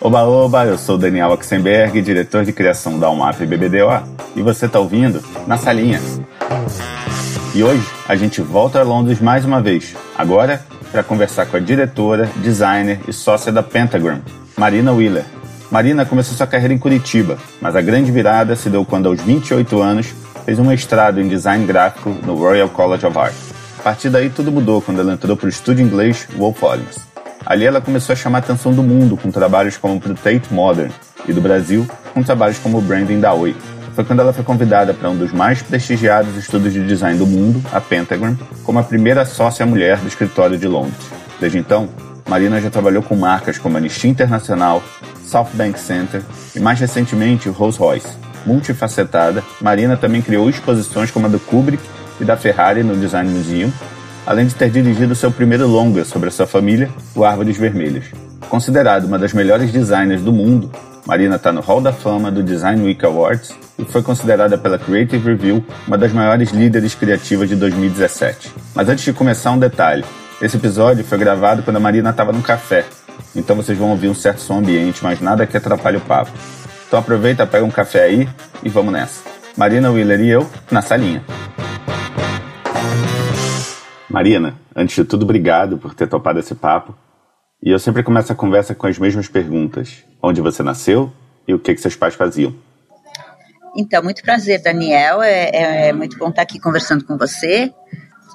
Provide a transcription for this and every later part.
Oba, oba, eu sou Daniel Oxenberg, diretor de criação da UMAP BBDO, e você está ouvindo Na Salinha. E hoje a gente volta a Londres mais uma vez, agora para conversar com a diretora, designer e sócia da Pentagram, Marina Wheeler. Marina começou sua carreira em Curitiba, mas a grande virada se deu quando, aos 28 anos, fez um mestrado em design gráfico no Royal College of Art. A partir daí tudo mudou quando ela entrou para o estúdio inglês Wolf Olins. Ali ela começou a chamar a atenção do mundo com trabalhos como Tate Modern e do Brasil com trabalhos como o branding da Oi. Foi quando ela foi convidada para um dos mais prestigiados estudos de design do mundo, a Pentagram, como a primeira sócia mulher do escritório de Londres. Desde então, Marina já trabalhou com marcas como Anistia Internacional, South Bank Center e mais recentemente Rolls Royce. Multifacetada, Marina também criou exposições como a do Kubrick e da Ferrari no Design Museum além de ter dirigido seu primeiro longa sobre a sua família, o Árvores Vermelhas. Considerado uma das melhores designers do mundo, Marina está no Hall da Fama do Design Week Awards e foi considerada pela Creative Review uma das maiores líderes criativas de 2017. Mas antes de começar, um detalhe: esse episódio foi gravado quando a Marina estava no café, então vocês vão ouvir um certo som ambiente, mas nada que atrapalhe o papo. Então aproveita, pega um café aí e vamos nessa. Marina Wheeler e eu na salinha. Marina, antes de tudo, obrigado por ter topado esse papo. E eu sempre começo a conversa com as mesmas perguntas: onde você nasceu e o que, que seus pais faziam? Então, muito prazer, Daniel. É, é, é muito bom estar aqui conversando com você.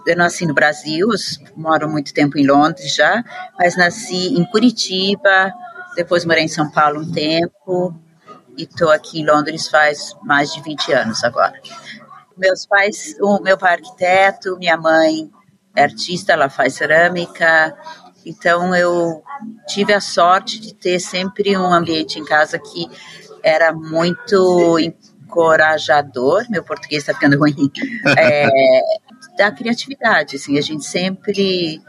Eu nasci no Brasil, moro muito tempo em Londres já, mas nasci em Curitiba, depois morei em São Paulo um tempo e estou aqui em Londres faz mais de 20 anos agora. Meus pais, o meu pai é arquiteto, minha mãe é artista, ela faz cerâmica. Então eu tive a sorte de ter sempre um ambiente em casa que era muito encorajador. Meu português está ficando ruim. É, da criatividade, assim, a gente sempre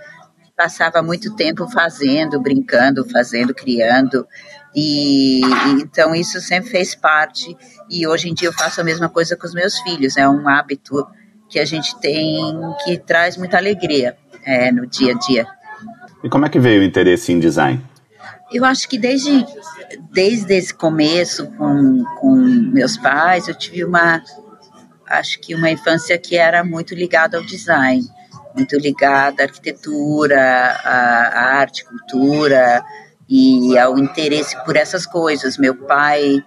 passava muito tempo fazendo, brincando, fazendo, criando. E, e, então isso sempre fez parte e hoje em dia eu faço a mesma coisa com os meus filhos. É um hábito que a gente tem que traz muita alegria é, no dia a dia. E como é que veio o interesse em design? Eu acho que desde, desde esse começo com, com meus pais, eu tive uma, acho que uma infância que era muito ligada ao design, muito ligada à arquitetura, à, à arte, cultura e ao interesse por essas coisas. Meu pai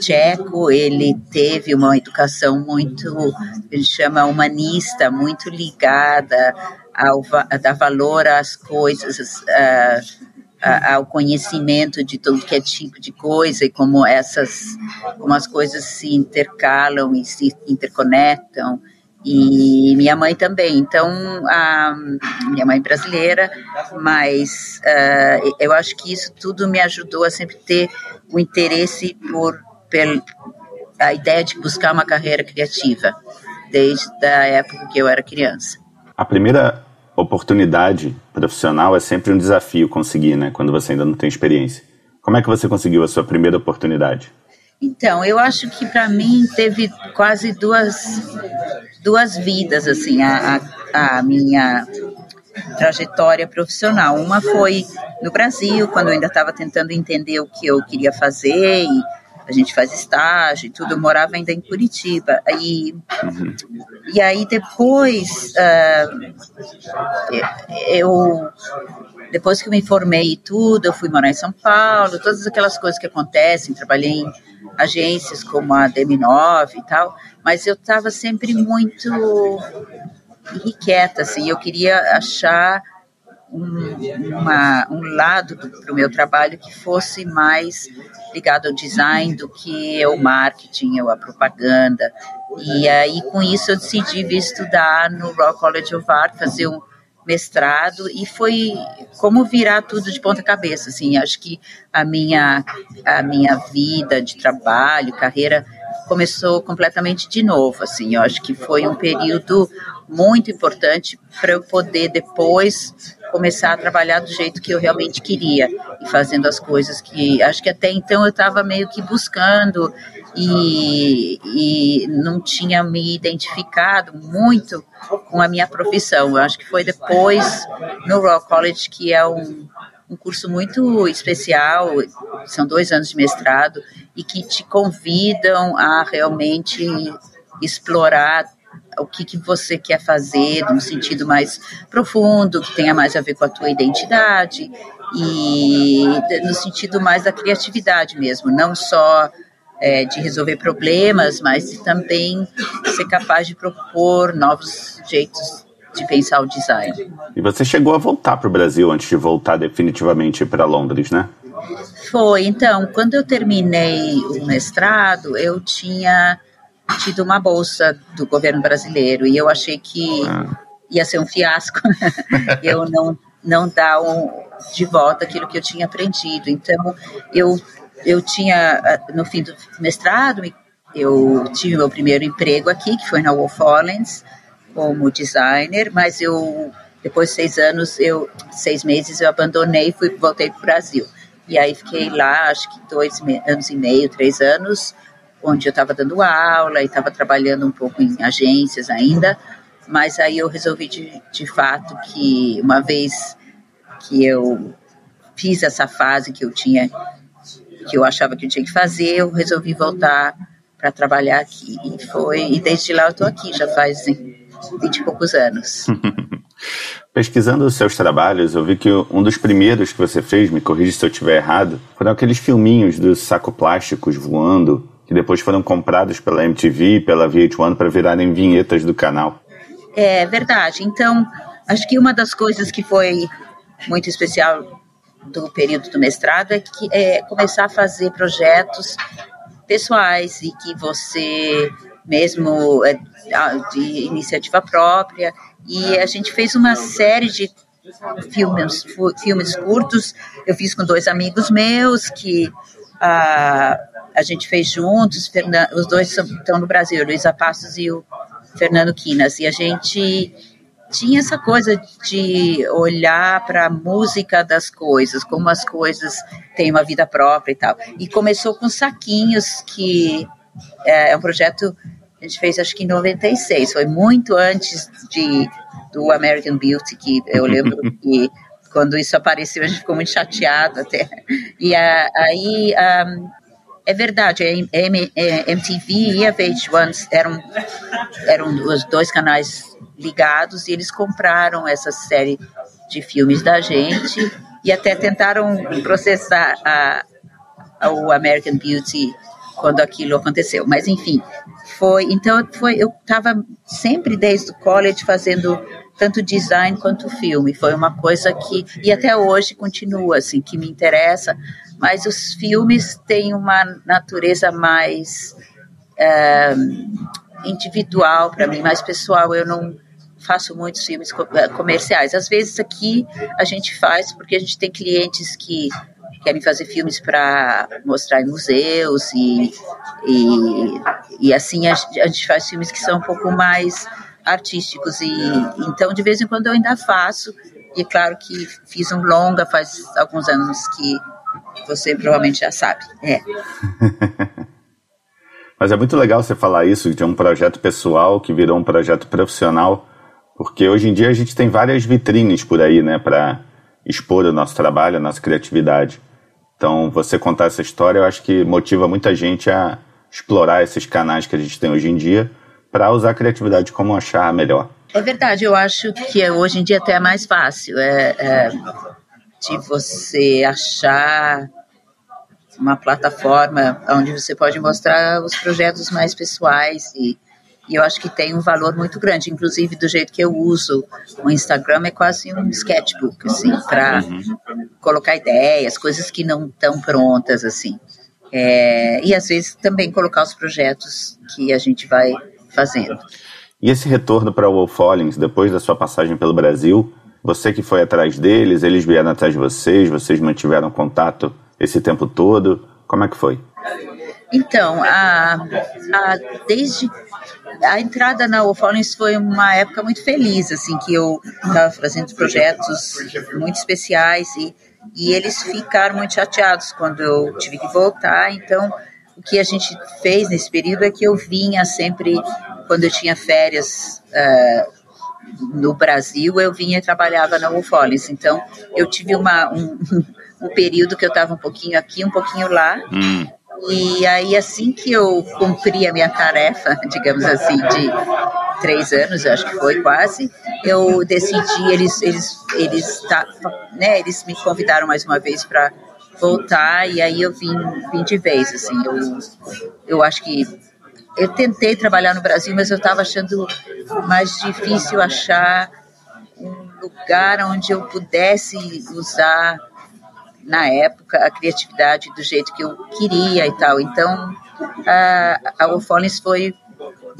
tcheco, ele teve uma educação muito, ele chama humanista, muito ligada ao a dar valor às coisas, ao conhecimento de todo que é tipo de coisa e como essas, como as coisas se intercalam e se interconectam. E minha mãe também. Então, a minha mãe brasileira, mas uh, eu acho que isso tudo me ajudou a sempre ter o interesse por pela a ideia de buscar uma carreira criativa desde a época que eu era criança. A primeira oportunidade profissional é sempre um desafio conseguir, né, quando você ainda não tem experiência. Como é que você conseguiu a sua primeira oportunidade? Então, eu acho que para mim teve quase duas duas vidas assim, a, a, a minha trajetória profissional. Uma foi no Brasil, quando eu ainda estava tentando entender o que eu queria fazer e a gente faz estágio e tudo, eu morava ainda em Curitiba. E, uhum. e aí depois uh, eu depois que me formei e tudo, eu fui morar em São Paulo, todas aquelas coisas que acontecem, trabalhei em agências como a DM9 e tal, mas eu estava sempre muito irrequieta, assim, eu queria achar um, uma, um lado para o meu trabalho que fosse mais ligado ao design do que ao marketing ou à propaganda. E aí, com isso, eu decidi vir estudar no Royal College of Art, fazer um mestrado, e foi como virar tudo de ponta cabeça, assim, acho que a minha, a minha vida de trabalho, carreira, começou completamente de novo, assim, eu acho que foi um período muito importante para eu poder depois começar a trabalhar do jeito que eu realmente queria e fazendo as coisas que acho que até então eu estava meio que buscando e, e não tinha me identificado muito com a minha profissão. Eu acho que foi depois no Royal College que é um, um curso muito especial são dois anos de mestrado e que te convidam a realmente explorar o que, que você quer fazer num sentido mais profundo, que tenha mais a ver com a tua identidade e no sentido mais da criatividade mesmo, não só é, de resolver problemas, mas também ser capaz de propor novos jeitos de pensar o design. E você chegou a voltar para o Brasil antes de voltar definitivamente para Londres, né? Foi. Então, quando eu terminei o mestrado, eu tinha tido uma bolsa do governo brasileiro e eu achei que ah. ia ser um fiasco eu não não dar um, de volta aquilo que eu tinha aprendido. Então, eu eu tinha no fim do mestrado eu tive meu primeiro emprego aqui, que foi na Wolf Hollins, como designer, mas eu depois de seis anos, eu seis meses eu abandonei e fui voltei para o Brasil. E aí fiquei lá, acho que dois anos e meio, três anos, onde eu estava dando aula e estava trabalhando um pouco em agências ainda. Mas aí eu resolvi de, de fato que uma vez que eu fiz essa fase que eu tinha, que eu achava que eu tinha que fazer, eu resolvi voltar para trabalhar aqui. E foi, e desde lá eu estou aqui, já faz vinte e poucos anos. Pesquisando os seus trabalhos, eu vi que um dos primeiros que você fez, me corrija se eu estiver errado, foram aqueles filminhos dos sacoplásticos voando, que depois foram comprados pela MTV e pela VH1 para virarem vinhetas do canal. É verdade. Então, acho que uma das coisas que foi muito especial do período do mestrado é que é começar a fazer projetos pessoais e que você mesmo é, de iniciativa própria e a gente fez uma série de filmes, filmes curtos. Eu fiz com dois amigos meus que a, a gente fez juntos. os dois estão no Brasil, Luísa Passos e o Fernando Quinas. E a gente tinha essa coisa de olhar para a música das coisas, como as coisas têm uma vida própria e tal. E começou com saquinhos, que é, é um projeto a gente fez acho que em 96, foi muito antes de do American Beauty, que eu lembro que quando isso apareceu a gente ficou muito chateado até. E a, aí um, é verdade, a MTV e a VH1 eram, eram os dois canais ligados e eles compraram essa série de filmes da gente e até tentaram processar a, a o American Beauty quando aquilo aconteceu. Mas enfim, foi, então foi, eu estava sempre desde o college fazendo tanto design quanto filme. Foi uma coisa que e até hoje continua assim, que me interessa. Mas os filmes têm uma natureza mais é, individual para mim, mais pessoal. Eu não faço muitos filmes eh, comerciais. Às vezes aqui a gente faz porque a gente tem clientes que querem fazer filmes para mostrar em museus e, e, e assim a, a, gente faz filmes que são um pouco mais artísticos. E então de vez em quando eu ainda faço. E é claro que fiz um longa faz alguns anos que você provavelmente já sabe. É. Mas é muito legal você falar isso de um projeto pessoal que virou um projeto profissional porque hoje em dia a gente tem várias vitrines por aí né para expor o nosso trabalho a nossa criatividade então, você contar essa história, eu acho que motiva muita gente a explorar esses canais que a gente tem hoje em dia para usar a criatividade como achar melhor. É verdade, eu acho que hoje em dia até é mais fácil é, é de você achar uma plataforma onde você pode mostrar os projetos mais pessoais e e eu acho que tem um valor muito grande, inclusive do jeito que eu uso o Instagram é quase um sketchbook, assim, para uhum. colocar ideias, coisas que não estão prontas, assim. É, e às vezes também colocar os projetos que a gente vai fazendo. E esse retorno para o Wolf Hollins, depois da sua passagem pelo Brasil, você que foi atrás deles, eles vieram atrás de vocês, vocês mantiveram contato esse tempo todo, como é que foi? Então, a, a, desde a entrada na Wolfowens foi uma época muito feliz, assim, que eu estava fazendo projetos muito especiais e, e eles ficaram muito chateados quando eu tive que voltar. Então, o que a gente fez nesse período é que eu vinha sempre, quando eu tinha férias uh, no Brasil, eu vinha e trabalhava na Wolfowens. Então, eu tive uma, um, o período que eu estava um pouquinho aqui, um pouquinho lá. Hum. E aí, assim que eu cumpri a minha tarefa, digamos assim, de três anos, acho que foi quase, eu decidi, eles, eles, eles, tá, né, eles me convidaram mais uma vez para voltar, e aí eu vim, vim de vez, assim, eu, eu acho que eu tentei trabalhar no Brasil, mas eu estava achando mais difícil achar um lugar onde eu pudesse usar na época a criatividade do jeito que eu queria e tal. Então a, a Wolf foi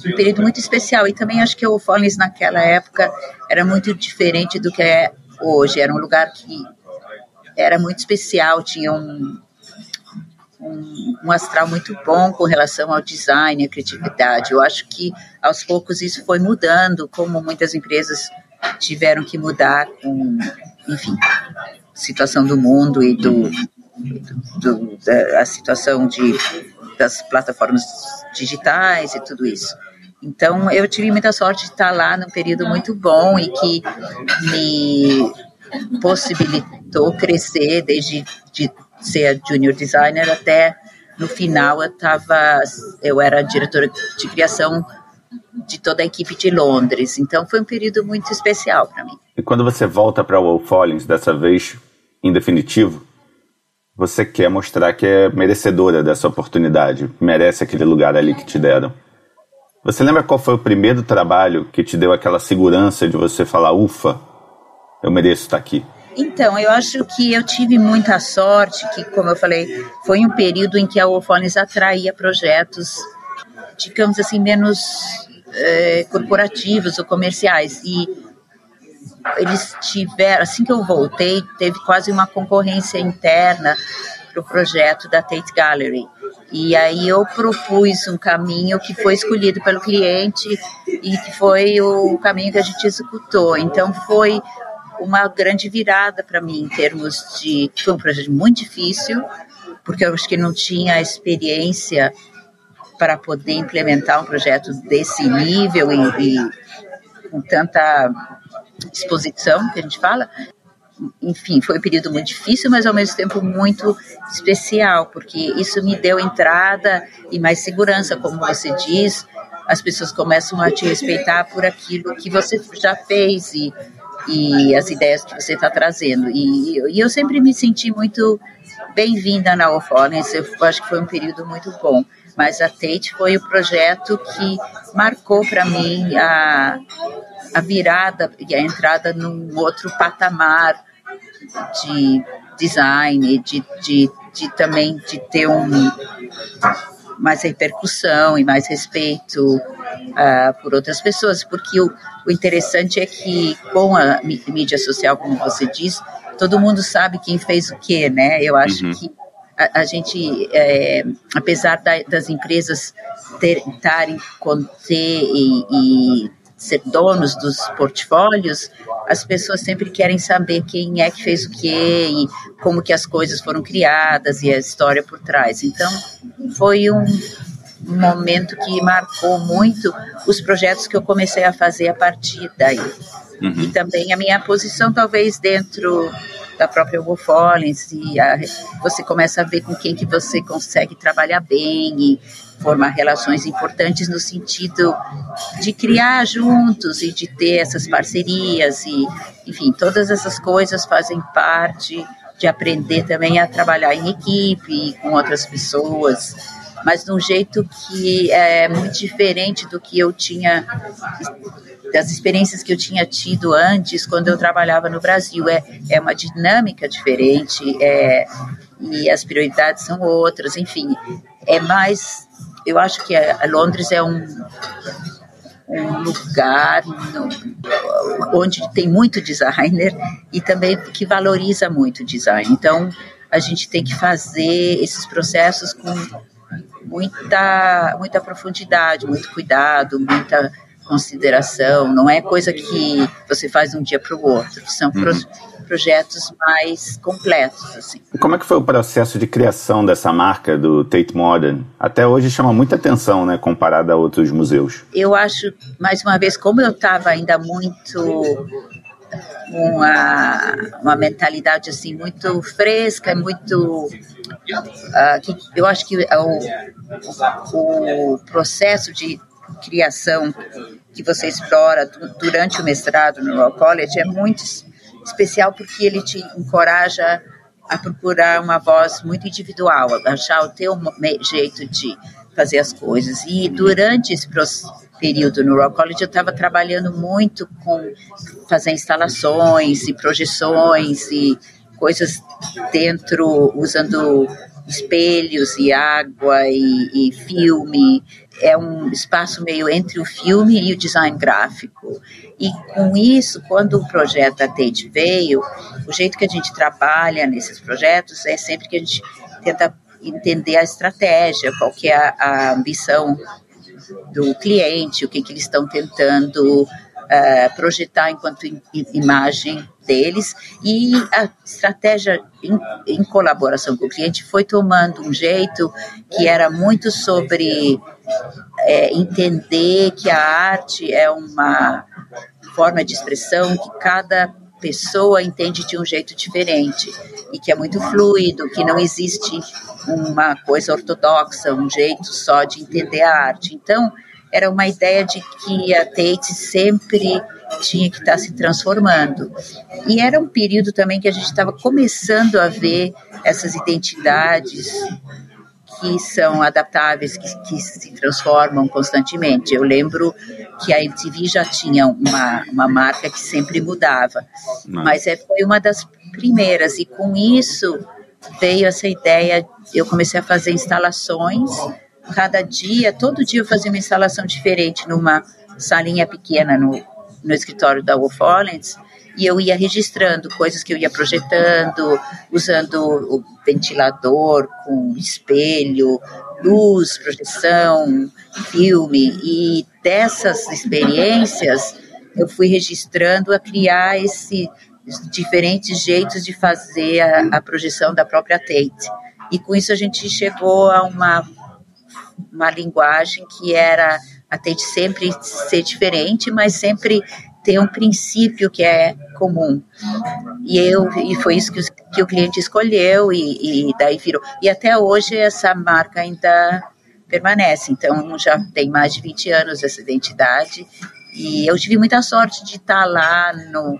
um período muito especial e também acho que a Wolf naquela época era muito diferente do que é hoje. Era um lugar que era muito especial, tinha um, um, um, astral muito bom com relação ao design, à criatividade. Eu acho que aos poucos isso foi mudando, como muitas empresas tiveram que mudar com, enfim, situação do mundo e do, do da situação de, das plataformas digitais e tudo isso. Então, eu tive muita sorte de estar lá num período muito bom e que me possibilitou crescer desde de ser junior designer até no final eu tava, eu era diretora de criação de toda a equipe de Londres. Então foi um período muito especial para mim. E quando você volta para Wolf Collins, dessa vez em definitivo, você quer mostrar que é merecedora dessa oportunidade, merece aquele lugar ali que te deram. Você lembra qual foi o primeiro trabalho que te deu aquela segurança de você falar, ufa, eu mereço estar aqui? Então, eu acho que eu tive muita sorte, que, como eu falei, foi um período em que a Wolfones atraía projetos, digamos assim, menos é, corporativos ou comerciais. E eles tiveram, assim que eu voltei, teve quase uma concorrência interna para o projeto da Tate Gallery. E aí eu propus um caminho que foi escolhido pelo cliente e que foi o caminho que a gente executou. Então foi uma grande virada para mim em termos de. Foi um projeto muito difícil, porque eu acho que não tinha experiência para poder implementar um projeto desse nível e, e com tanta exposição que a gente fala. Enfim, foi um período muito difícil, mas ao mesmo tempo muito especial, porque isso me deu entrada e mais segurança, como você diz. As pessoas começam a te respeitar por aquilo que você já fez e, e as ideias que você está trazendo. E, e, eu sempre me senti muito bem-vinda na Ofones, eu acho que foi um período muito bom. Mas a Tate foi o projeto que marcou para mim a, a virada e a entrada num outro patamar de design, de, de, de também de ter um mais repercussão e mais respeito uh, por outras pessoas, porque o, o interessante é que com a mídia social, como você diz, todo mundo sabe quem fez o quê, né? Eu acho uhum. que a, gente, é, apesar da, das empresas tentarem conter e, e ser donos dos portfólios, as pessoas sempre querem saber quem é que fez o quê e como que as coisas foram criadas e a história por trás. Então, foi um momento que marcou muito os projetos que eu comecei a fazer a partir daí. Uhum. E também a minha posição, talvez, dentro da própria Wolf e a, você começa a ver com quem que você consegue trabalhar bem e formar relações importantes no sentido de criar juntos e de ter essas parcerias e, enfim, todas essas coisas fazem parte de aprender também a trabalhar em equipe com outras pessoas, mas de um jeito que é muito diferente do que eu tinha das experiências que eu tinha tido antes quando eu trabalhava no Brasil. É, é uma dinâmica diferente, é, e as prioridades são outras, enfim, é mais eu acho que a Londres é um, um lugar no, onde tem muito designer e também que valoriza muito design. Então, a gente tem que fazer esses processos com muita, muita profundidade, muito cuidado, muita consideração. Não é coisa que você faz de um dia para o outro. São uhum projetos mais completos. Assim. Como é que foi o processo de criação dessa marca do Tate Modern? Até hoje chama muita atenção, né, comparado a outros museus. Eu acho, mais uma vez, como eu estava ainda muito uma, uma mentalidade assim muito fresca, muito uh, que eu acho que o, o processo de criação que você explora durante o mestrado no Royal College é muito especial porque ele te encoraja a procurar uma voz muito individual, achar o teu jeito de fazer as coisas. E durante esse período no Royal College eu estava trabalhando muito com fazer instalações e projeções e coisas dentro usando espelhos e água e, e filme é um espaço meio entre o filme e o design gráfico. E com isso, quando o projeto da Tate veio, o jeito que a gente trabalha nesses projetos é sempre que a gente tenta entender a estratégia, qual que é a, a ambição do cliente, o que, que eles estão tentando uh, projetar enquanto imagem deles. E a estratégia em, em, colaboração com o cliente foi tomando um jeito que era muito sobre é, entender que a arte é uma forma de expressão que cada pessoa entende de um jeito diferente e que é muito fluido, que não existe uma coisa ortodoxa, um jeito só de entender a arte. Então, era uma ideia de que a Tate sempre tinha que estar se transformando. E era um período também que a gente estava começando a ver essas identidades que são adaptáveis, que, que, se transformam constantemente. Eu lembro que a MTV já tinha uma, uma marca que sempre mudava, Não. mas é, foi uma das primeiras, e com isso veio essa ideia, eu comecei a fazer instalações, cada dia, todo dia eu fazia uma instalação diferente numa salinha pequena no, no escritório da Wolf Hollins, e eu ia registrando coisas que eu ia projetando, usando o ventilador com espelho, luz, projeção, filme, e dessas experiências eu fui registrando a criar esse diferentes jeitos de fazer a, a projeção da própria Tate. E com isso a gente chegou a uma uma linguagem que era a Tate sempre ser diferente, mas sempre ter um princípio que é comum. E eu e foi isso que, que o cliente escolheu e, e, daí virou. E até hoje essa marca ainda permanece. Então já tem mais de 20 anos essa identidade e eu tive muita sorte de estar lá no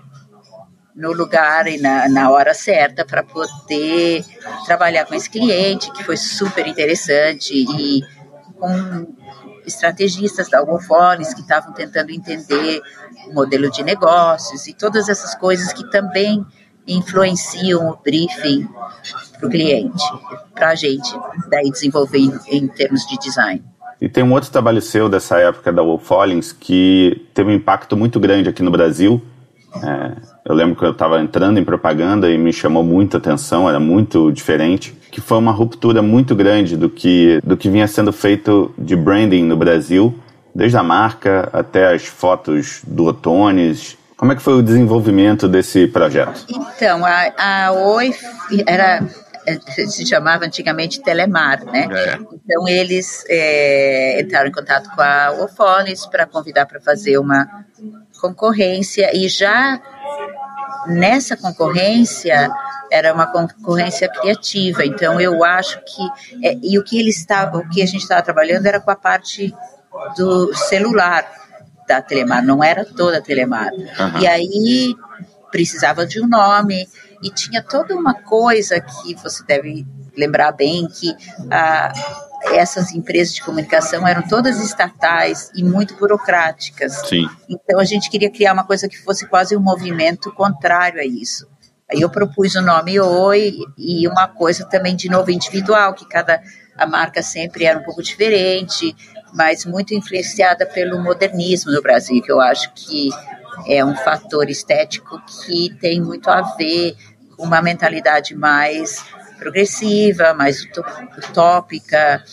no lugar e na, na hora certa para poder trabalhar com esse cliente, que foi super interessante, e com estrategistas da Algofones que estavam tentando entender o modelo de negócios e todas essas coisas que também influenciam o briefing para o cliente, para a gente daí desenvolver em, em, termos de design. E tem um outro trabalho seu dessa época da Wolf Hollins que teve um impacto muito grande aqui no Brasil. É, eu lembro que eu estava entrando em propaganda e me chamou muita atenção, era muito diferente que foi uma ruptura muito grande do que, do que vinha sendo feito de branding no Brasil, desde a marca até as fotos do Otones. Como é que foi o desenvolvimento desse projeto? Então, a, a Oi era se chamava antigamente Telemar, né? É. Então eles é, entraram em contato com a Ofones para convidar para fazer uma concorrência e já nessa concorrência era uma concorrência criativa. Então eu acho que é, e o que eles estavam, o que a gente estava trabalhando era com a parte do celular da Telemar, não era toda a Telemar. Uhum. E aí precisava de um nome e tinha toda uma coisa que você deve lembrar bem que ah, essas empresas de comunicação eram todas estatais e muito burocráticas. Sim. Então a gente queria criar uma coisa que fosse quase um movimento contrário a isso. Aí eu propus o nome Oi e uma coisa também de novo individual, que cada a marca sempre era um pouco diferente, mas muito influenciada pelo modernismo no Brasil, que eu acho que é um fator estético que tem muito a ver com uma mentalidade mais progressiva, mais utópica,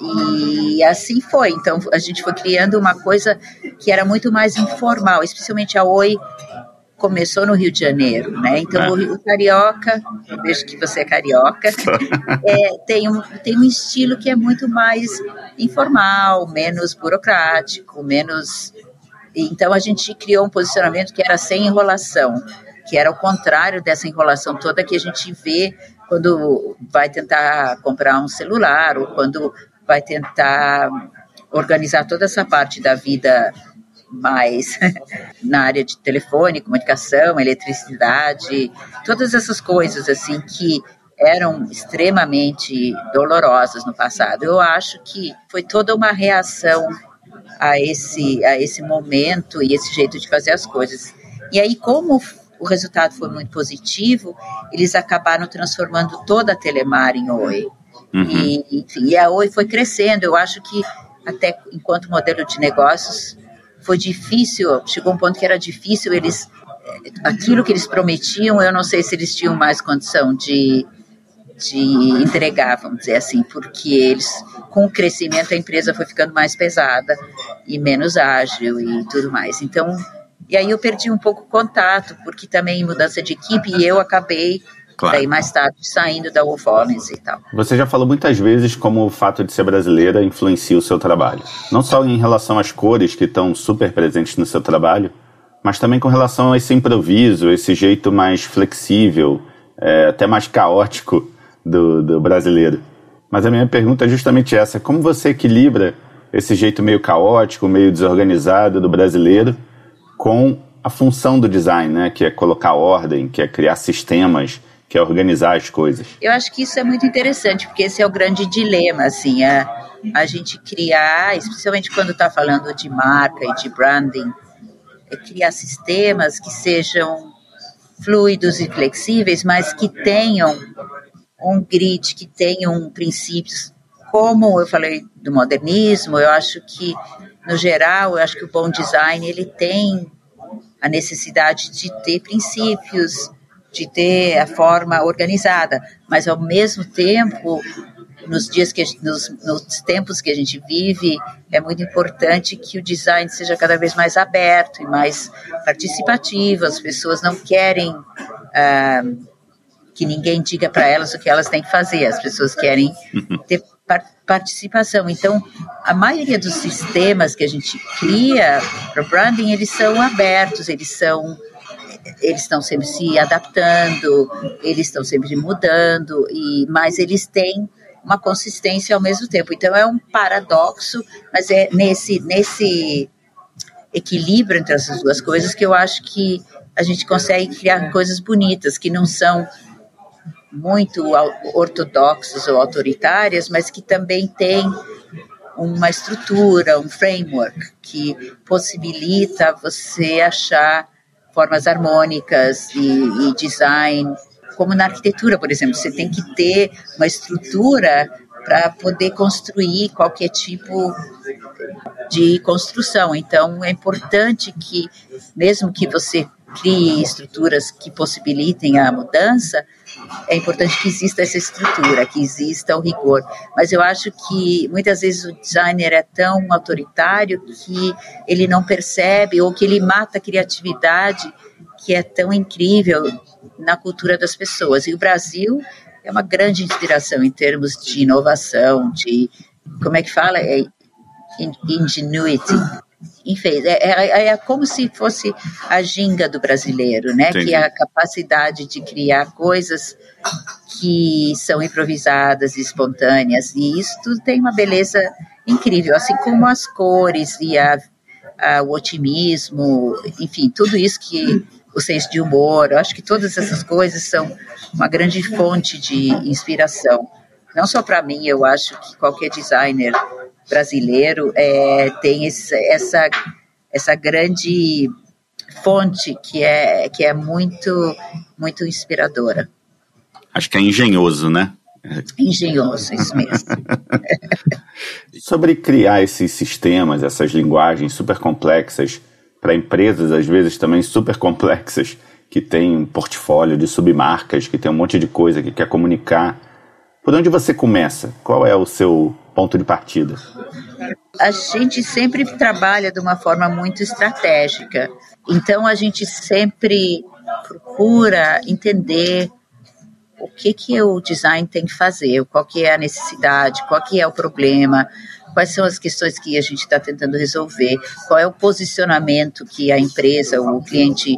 e assim foi. Então a gente foi criando uma coisa que era muito mais informal, especialmente a Oi começou no Rio de Janeiro, né? Então é. o, o, carioca, eu vejo que você é carioca, é, tem, um, tem um estilo que é muito mais informal, menos burocrático, menos Então a gente criou um posicionamento que era sem enrolação, que era o contrário dessa enrolação toda que a gente vê quando vai tentar comprar um celular ou quando vai tentar organizar toda essa parte da vida mais na área de telefone, comunicação, eletricidade, todas essas coisas assim que eram extremamente dolorosas no passado. Eu acho que foi toda uma reação a esse a esse momento e esse jeito de fazer as coisas. E aí como o resultado foi muito positivo, eles acabaram transformando toda a Telemar em Oi. Uhum. E, enfim, e a Oi foi crescendo. Eu acho que até enquanto modelo de negócios foi difícil, chegou um ponto que era difícil eles aquilo que eles prometiam, eu não sei se eles tinham mais condição de de entregar, vamos dizer assim, porque eles, com o crescimento, a empresa foi ficando mais pesada e menos ágil e tudo mais. Então, e aí eu perdi um pouco o contato, porque também mudança de equipe e eu acabei Claro. Daí mais tarde saindo da Wolfowitz e tal. Você já falou muitas vezes como o fato de ser brasileira influencia o seu trabalho. Não só em relação às cores que estão super presentes no seu trabalho, mas também com relação a esse improviso, esse jeito mais flexível, é, até mais caótico do, do brasileiro. Mas a minha pergunta é justamente essa: como você equilibra esse jeito meio caótico, meio desorganizado do brasileiro com a função do design, né? Que é colocar ordem, que é criar sistemas, que é organizar as coisas. Eu acho que isso é muito interessante, porque esse é o grande dilema, assim, a, a gente criar, especialmente quando está falando de marca e de branding, é criar sistemas que sejam fluidos e flexíveis, mas que tenham um grid, que tenham princípios, como eu falei do modernismo, eu acho que, no geral, eu acho que o bom design, ele tem a necessidade de ter princípios, de ter a forma organizada, mas ao mesmo tempo, nos dias que nos, nos, tempos que a gente vive, é muito importante que o design seja cada vez mais aberto e mais participativo. As pessoas não querem ah, que ninguém diga para elas o que elas têm que fazer. As pessoas querem ter participação. Então, a maioria dos sistemas que a gente cria para branding, eles são abertos, eles são eles estão sempre se adaptando, eles estão sempre mudando, e mas eles têm uma consistência ao mesmo tempo. Então é um paradoxo, mas é nesse nesse equilíbrio entre essas duas coisas que eu acho que a gente consegue criar coisas bonitas que não são muito ortodoxas ou autoritárias, mas que também têm uma estrutura, um framework que possibilita você achar formas harmônicas e, e design, como na arquitetura, por exemplo, você tem que ter uma estrutura para poder construir qualquer tipo de construção. Então, é importante que, mesmo que você crie estruturas que possibilitem a mudança, é importante que exista essa estrutura, que exista o rigor. Mas eu acho que muitas vezes o designer é tão autoritário que ele não percebe ou que ele mata a criatividade que é tão incrível na cultura das pessoas. E o Brasil é uma grande inspiração em termos de inovação, de como é que fala? É ingenuity, enfim, é, é, é, como se fosse a ginga do brasileiro, né? Entendi. Que é a capacidade de criar coisas que são improvisadas e espontâneas. E isso tudo tem uma beleza incrível, assim como as cores e a, a, o otimismo, enfim, tudo isso que o senso de humor. Eu acho que todas essas coisas são uma grande fonte de inspiração. Não só para mim, eu acho que qualquer designer brasileiro é, tem esse, essa, essa grande fonte que é, que é muito, muito inspiradora. Acho que é engenhoso, né? Engenhoso, isso mesmo. Sobre criar esses sistemas, essas linguagens super complexas, para empresas, às vezes também super complexas, que tem um portfólio de submarcas, que tem um monte de coisa que quer comunicar. Por onde você começa? Qual é o seu ponto de partida? A gente sempre trabalha de uma forma muito estratégica. Então a gente sempre procura entender o que que o design tem que fazer, qual que é a necessidade, qual que é o problema, quais são as questões que a gente está tentando resolver, qual é o posicionamento que a empresa, o cliente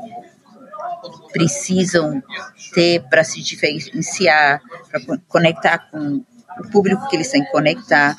precisam ter para se diferenciar, para conectar com o público que eles têm que conectar.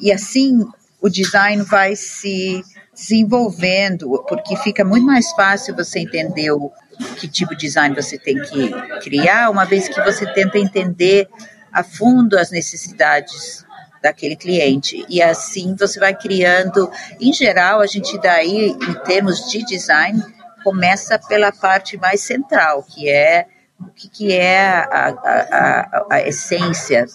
E assim o design vai se desenvolvendo, porque fica muito mais fácil você entender o que tipo de design você tem que criar, uma vez que você tenta entender a fundo as necessidades daquele cliente. E assim você vai criando, em geral, a gente daí, em termos de design, começa pela parte mais central, que é o que, que é a, a, a, a essência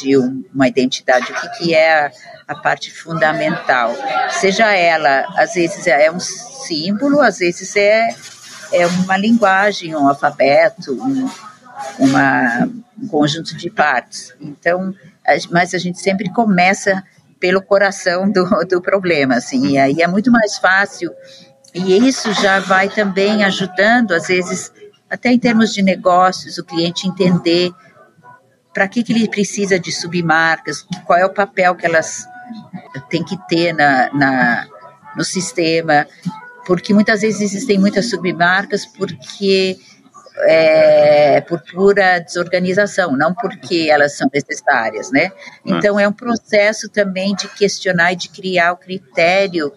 de uma identidade, o que, que é a, a, parte fundamental. Seja ela, às vezes é um símbolo, às vezes é, é uma linguagem, um alfabeto, um, uma, um conjunto de partes. Então, mas a gente sempre começa pelo coração do, do problema, assim, e aí é muito mais fácil, e isso já vai também ajudando, às vezes, até em termos de negócios, o cliente entender para que, que ele precisa de submarcas, qual é o papel que elas têm que ter na, na, no sistema, porque muitas vezes existem muitas submarcas porque é, por pura desorganização, não porque elas são necessárias, né? Então é um processo também de questionar e de criar o critério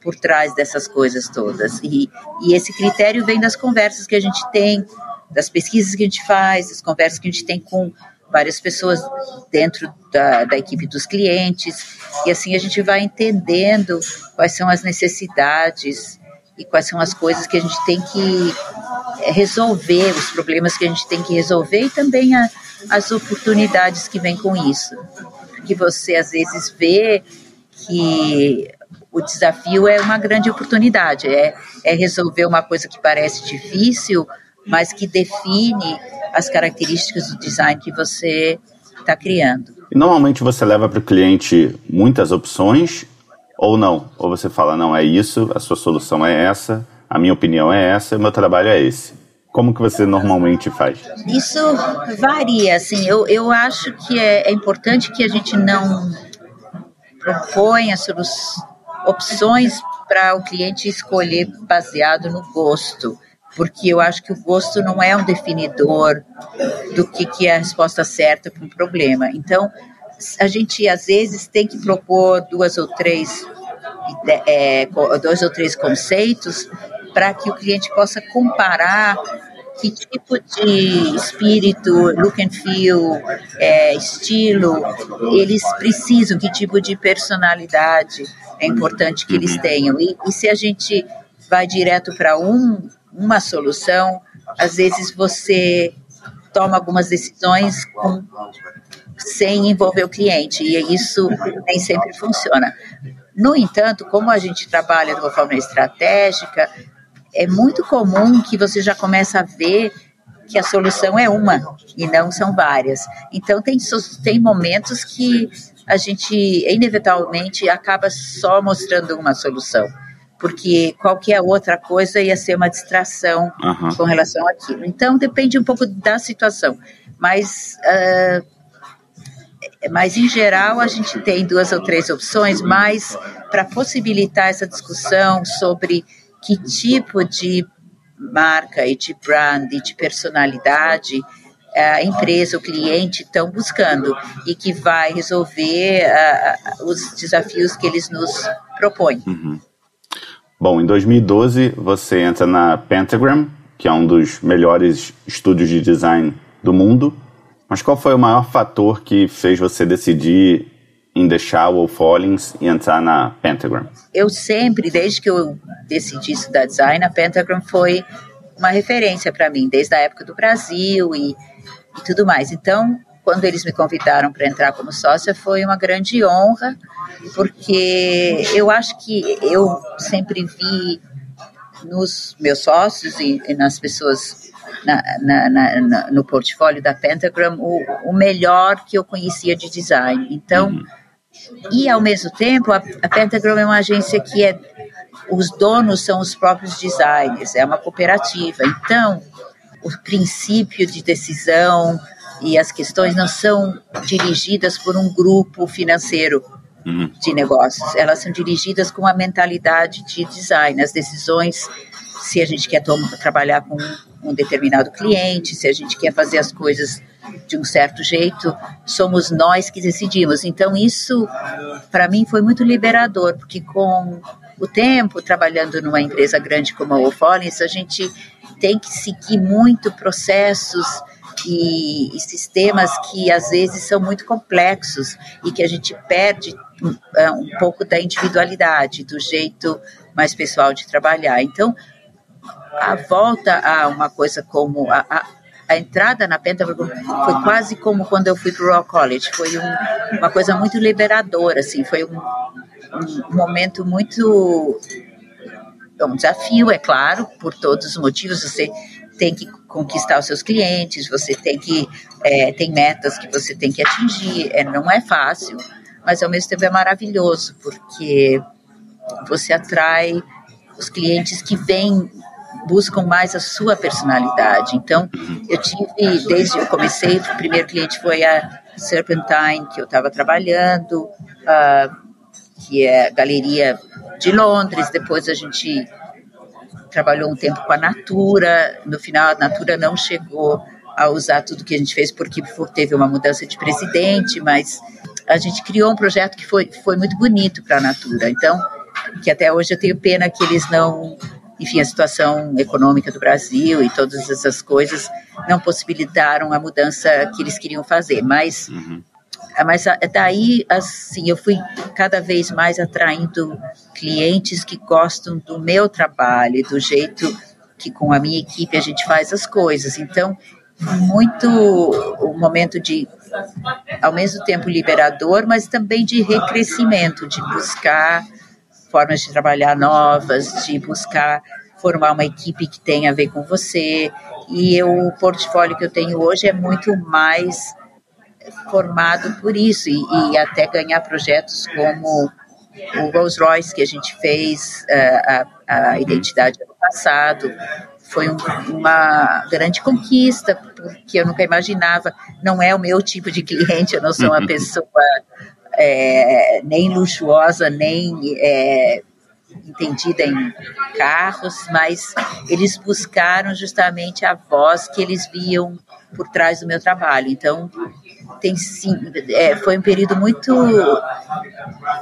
por trás dessas coisas todas. E, e esse critério vem das conversas que a gente tem, das pesquisas que a gente faz, das conversas que a gente tem com várias pessoas dentro da, da equipe dos clientes, e assim a gente vai entendendo quais são as necessidades e quais são as coisas que a gente tem que resolver, os problemas que a gente tem que resolver e também a, as oportunidades que vêm com isso. Porque você às vezes vê que o desafio é uma grande oportunidade, é, é resolver uma coisa que parece difícil, mas que define as características do design que você está criando. Normalmente você leva para o cliente muitas opções ou não? Ou você fala, não, é isso, a sua solução é essa, a minha opinião é essa, o meu trabalho é esse. Como que você normalmente faz? Isso varia, assim, eu, eu acho que é, é importante que a gente não proponha opções para o cliente escolher baseado no gosto, porque eu acho que o gosto não é um definidor do que, que é a resposta certa para um problema. Então, a gente às vezes tem que propor duas ou três, é, dois ou três conceitos para que o cliente possa comparar que tipo de espírito, look and feel, é, estilo eles precisam, que tipo de personalidade é importante que eles uhum. tenham. E, e se a gente vai direto para um, uma solução, às vezes você toma algumas decisões com sem envolver o cliente, e isso nem sempre funciona. No entanto, como a gente trabalha de uma forma estratégica, é muito comum que você já comece a ver que a solução é uma e não são várias. Então, tem, tem momentos que a gente, inevitavelmente, acaba só mostrando uma solução porque qualquer outra coisa ia ser uma distração uhum. com relação àquilo. Então, depende um pouco da situação. Mas uh, mas em geral a gente tem duas ou três opções, mas para possibilitar essa discussão sobre que tipo de marca e de brand e de personalidade a empresa, o cliente estão buscando e que vai resolver uh, os desafios que eles nos propõem. Uhum. Bom, em 2012 você entra na Pentagram, que é um dos melhores estúdios de design do mundo. Mas qual foi o maior fator que fez você decidir em deixar o Fallings e entrar na Pentagram? Eu sempre, desde que eu decidi estudar design, a Pentagram foi uma referência para mim, desde a época do Brasil e, e tudo mais. Então, quando eles me convidaram para entrar como sócia, foi uma grande honra, porque eu acho que eu sempre vi nos meus sócios e, e nas pessoas na, na, na, no portfólio da Pentagram o, o, melhor que eu conhecia de design. Então, uhum. e ao mesmo tempo, a, a Pentagram é uma agência que é os donos são os próprios designers, é uma cooperativa. Então, o princípio de decisão, e as questões não são dirigidas por um grupo financeiro uhum. de negócios, elas são dirigidas com a mentalidade de design, as decisões se a gente quer trabalhar com um determinado cliente, se a gente quer fazer as coisas de um certo jeito, somos nós que decidimos. Então, isso, para mim, foi muito liberador, porque com o tempo, trabalhando numa empresa grande como a O'Follins, a gente tem que seguir muito processos e, e, sistemas que às vezes são muito complexos e que a gente perde um, é, um pouco da individualidade, do jeito mais pessoal de trabalhar. Então, a volta a uma coisa como a, a, a entrada na Pentagon foi quase como quando eu fui para o Royal College, foi um, uma coisa muito liberadora, assim, foi um, um momento muito é um desafio, é claro, por todos os motivos. Você tem que conquistar os seus clientes, você tem que é, tem metas que você tem que atingir. É, não é fácil, mas ao mesmo tempo é maravilhoso porque você atrai os clientes que vêm buscam mais a sua personalidade. Então, eu tive, desde eu comecei, o primeiro cliente foi a Serpentine, que eu estava trabalhando, uh, que é a galeria de Londres. Depois a gente trabalhou um tempo com a Natura. No final, a Natura não chegou a usar tudo que a gente fez porque teve uma mudança de presidente, mas a gente criou um projeto que foi, foi muito bonito para a Natura. Então, que até hoje eu tenho pena que eles não enfim, a situação econômica do Brasil e todas essas coisas não possibilitaram a mudança que eles queriam fazer. Mas, uhum. Mas daí, assim, eu fui cada vez mais atraindo clientes que gostam do meu trabalho, do jeito que com a minha equipe a gente faz as coisas. Então, muito um momento de ao mesmo tempo liberador, mas também de recrescimento, de buscar formas de trabalhar novas, de buscar formar uma equipe que tenha a ver com você. E eu, o portfólio que eu tenho hoje é muito mais formado por isso e, e até ganhar projetos como o Rolls Royce que a gente fez uh, a, a identidade ano passado foi um, uma grande conquista porque eu nunca imaginava não é o meu tipo de cliente eu não sou uma pessoa é, nem luxuosa, nem é, entendida em carros, mas eles buscaram justamente a voz que eles viam por trás do meu trabalho. Então, tem sim, é, foi um período muito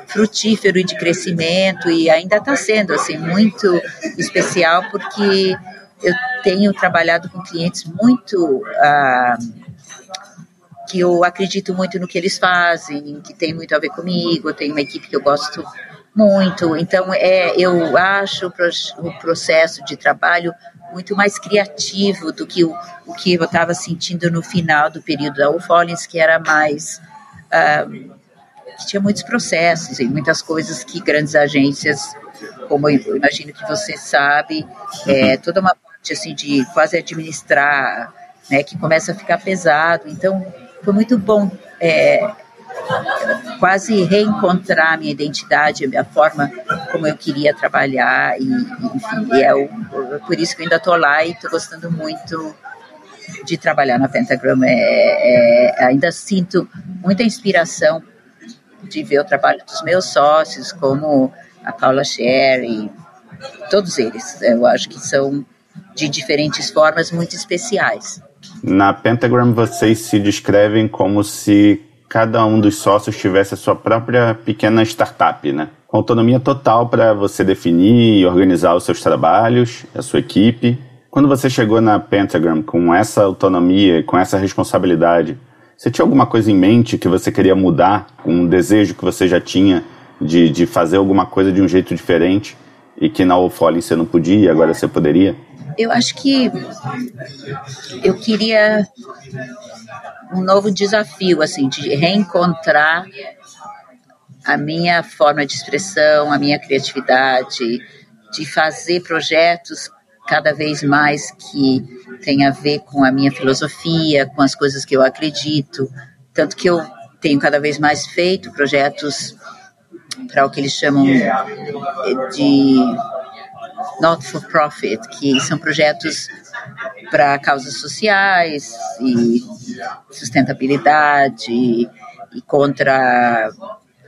frutífero e de crescimento e ainda está sendo assim muito especial porque eu tenho trabalhado com clientes muito ah, que eu acredito muito no que eles fazem, que tem muito a ver comigo, eu tenho uma equipe que eu gosto muito, então é, eu acho o processo de trabalho muito mais criativo do que o, o que eu estava sentindo no final do período da Ufollins, que era mais uh, que tinha muitos processos e muitas coisas que grandes agências, como eu imagino que você sabe, é toda uma parte assim de quase administrar, né, que começa a ficar pesado. Então foi muito bom é, quase reencontrar a minha identidade, a minha forma como eu queria trabalhar e, enfim, e é o, por isso que eu ainda estou lá e estou gostando muito de trabalhar na Pentagram. É, é, ainda sinto muita inspiração de ver o trabalho dos meus sócios, como a Paula Sherry, todos eles. Eu acho que são de diferentes formas muito especiais. Na Pentagram, vocês se descrevem como se cada um dos sócios tivesse a sua própria pequena startup, né? Com autonomia total para você definir e organizar os seus trabalhos, a sua equipe. Quando você chegou na Pentagram com essa autonomia, com essa responsabilidade, você tinha alguma coisa em mente que você queria mudar, um desejo que você já tinha de, de fazer alguma coisa de um jeito diferente e que na Ofoli você não podia e agora você poderia? Eu acho que eu queria um novo desafio, assim, de reencontrar a minha forma de expressão, a minha criatividade, de fazer projetos cada vez mais que tem a ver com a minha filosofia, com as coisas que eu acredito, tanto que eu tenho cada vez mais feito projetos para o que eles chamam de not for profit, que são projetos para causas sociais e sustentabilidade e, e contra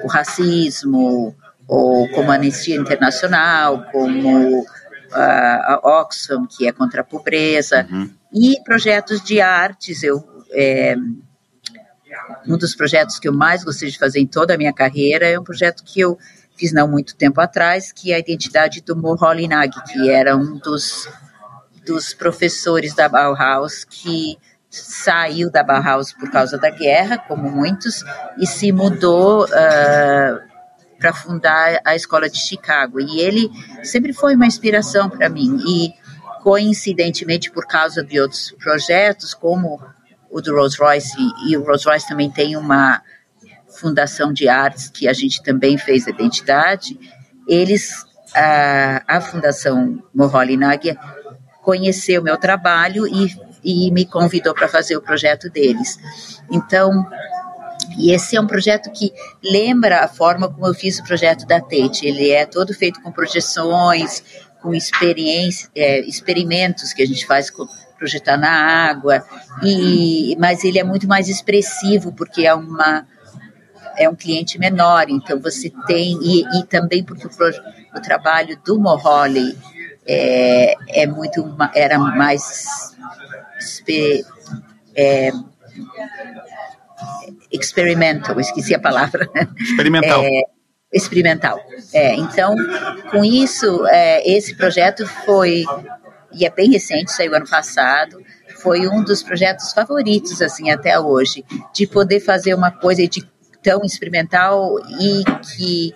o racismo, ou como a Anistia Internacional, como a, a Oxfam, que é contra a pobreza, uhum. e projetos de artes. Eu, é, um dos projetos que eu mais gostei de fazer em toda a minha carreira é um projeto que eu fiz não muito tempo atrás, que é a identidade do Moholy Nag, que era um dos, dos professores da Bauhaus que saiu da Bauhaus por causa da guerra, como muitos, e se mudou uh, para fundar a escola de Chicago. E ele sempre foi uma inspiração para mim. E coincidentemente, por causa de outros projetos, como o do Rolls Royce, e o Rolls Royce também tem uma fundação de artes que a gente também fez identidade, eles, a, a Fundação Moholy Nagia, conheceu meu trabalho e, e me convidou para fazer o projeto deles. Então, e esse é um projeto que lembra a forma como eu fiz o projeto da Tate. Ele é todo feito com projeções, com experiência, é, experimentos que a gente faz com, projetar na água, e, mas ele é muito mais expressivo porque é uma é um cliente menor, então você tem e, e também porque o, o, trabalho do Moholy é, é muito era mais é, experimental, esqueci a palavra. Experimental. É, experimental. É, então, com isso, é, esse projeto foi, e é bem recente, saiu ano passado, foi um dos projetos favoritos, assim, até hoje, de poder fazer uma coisa de tão experimental e que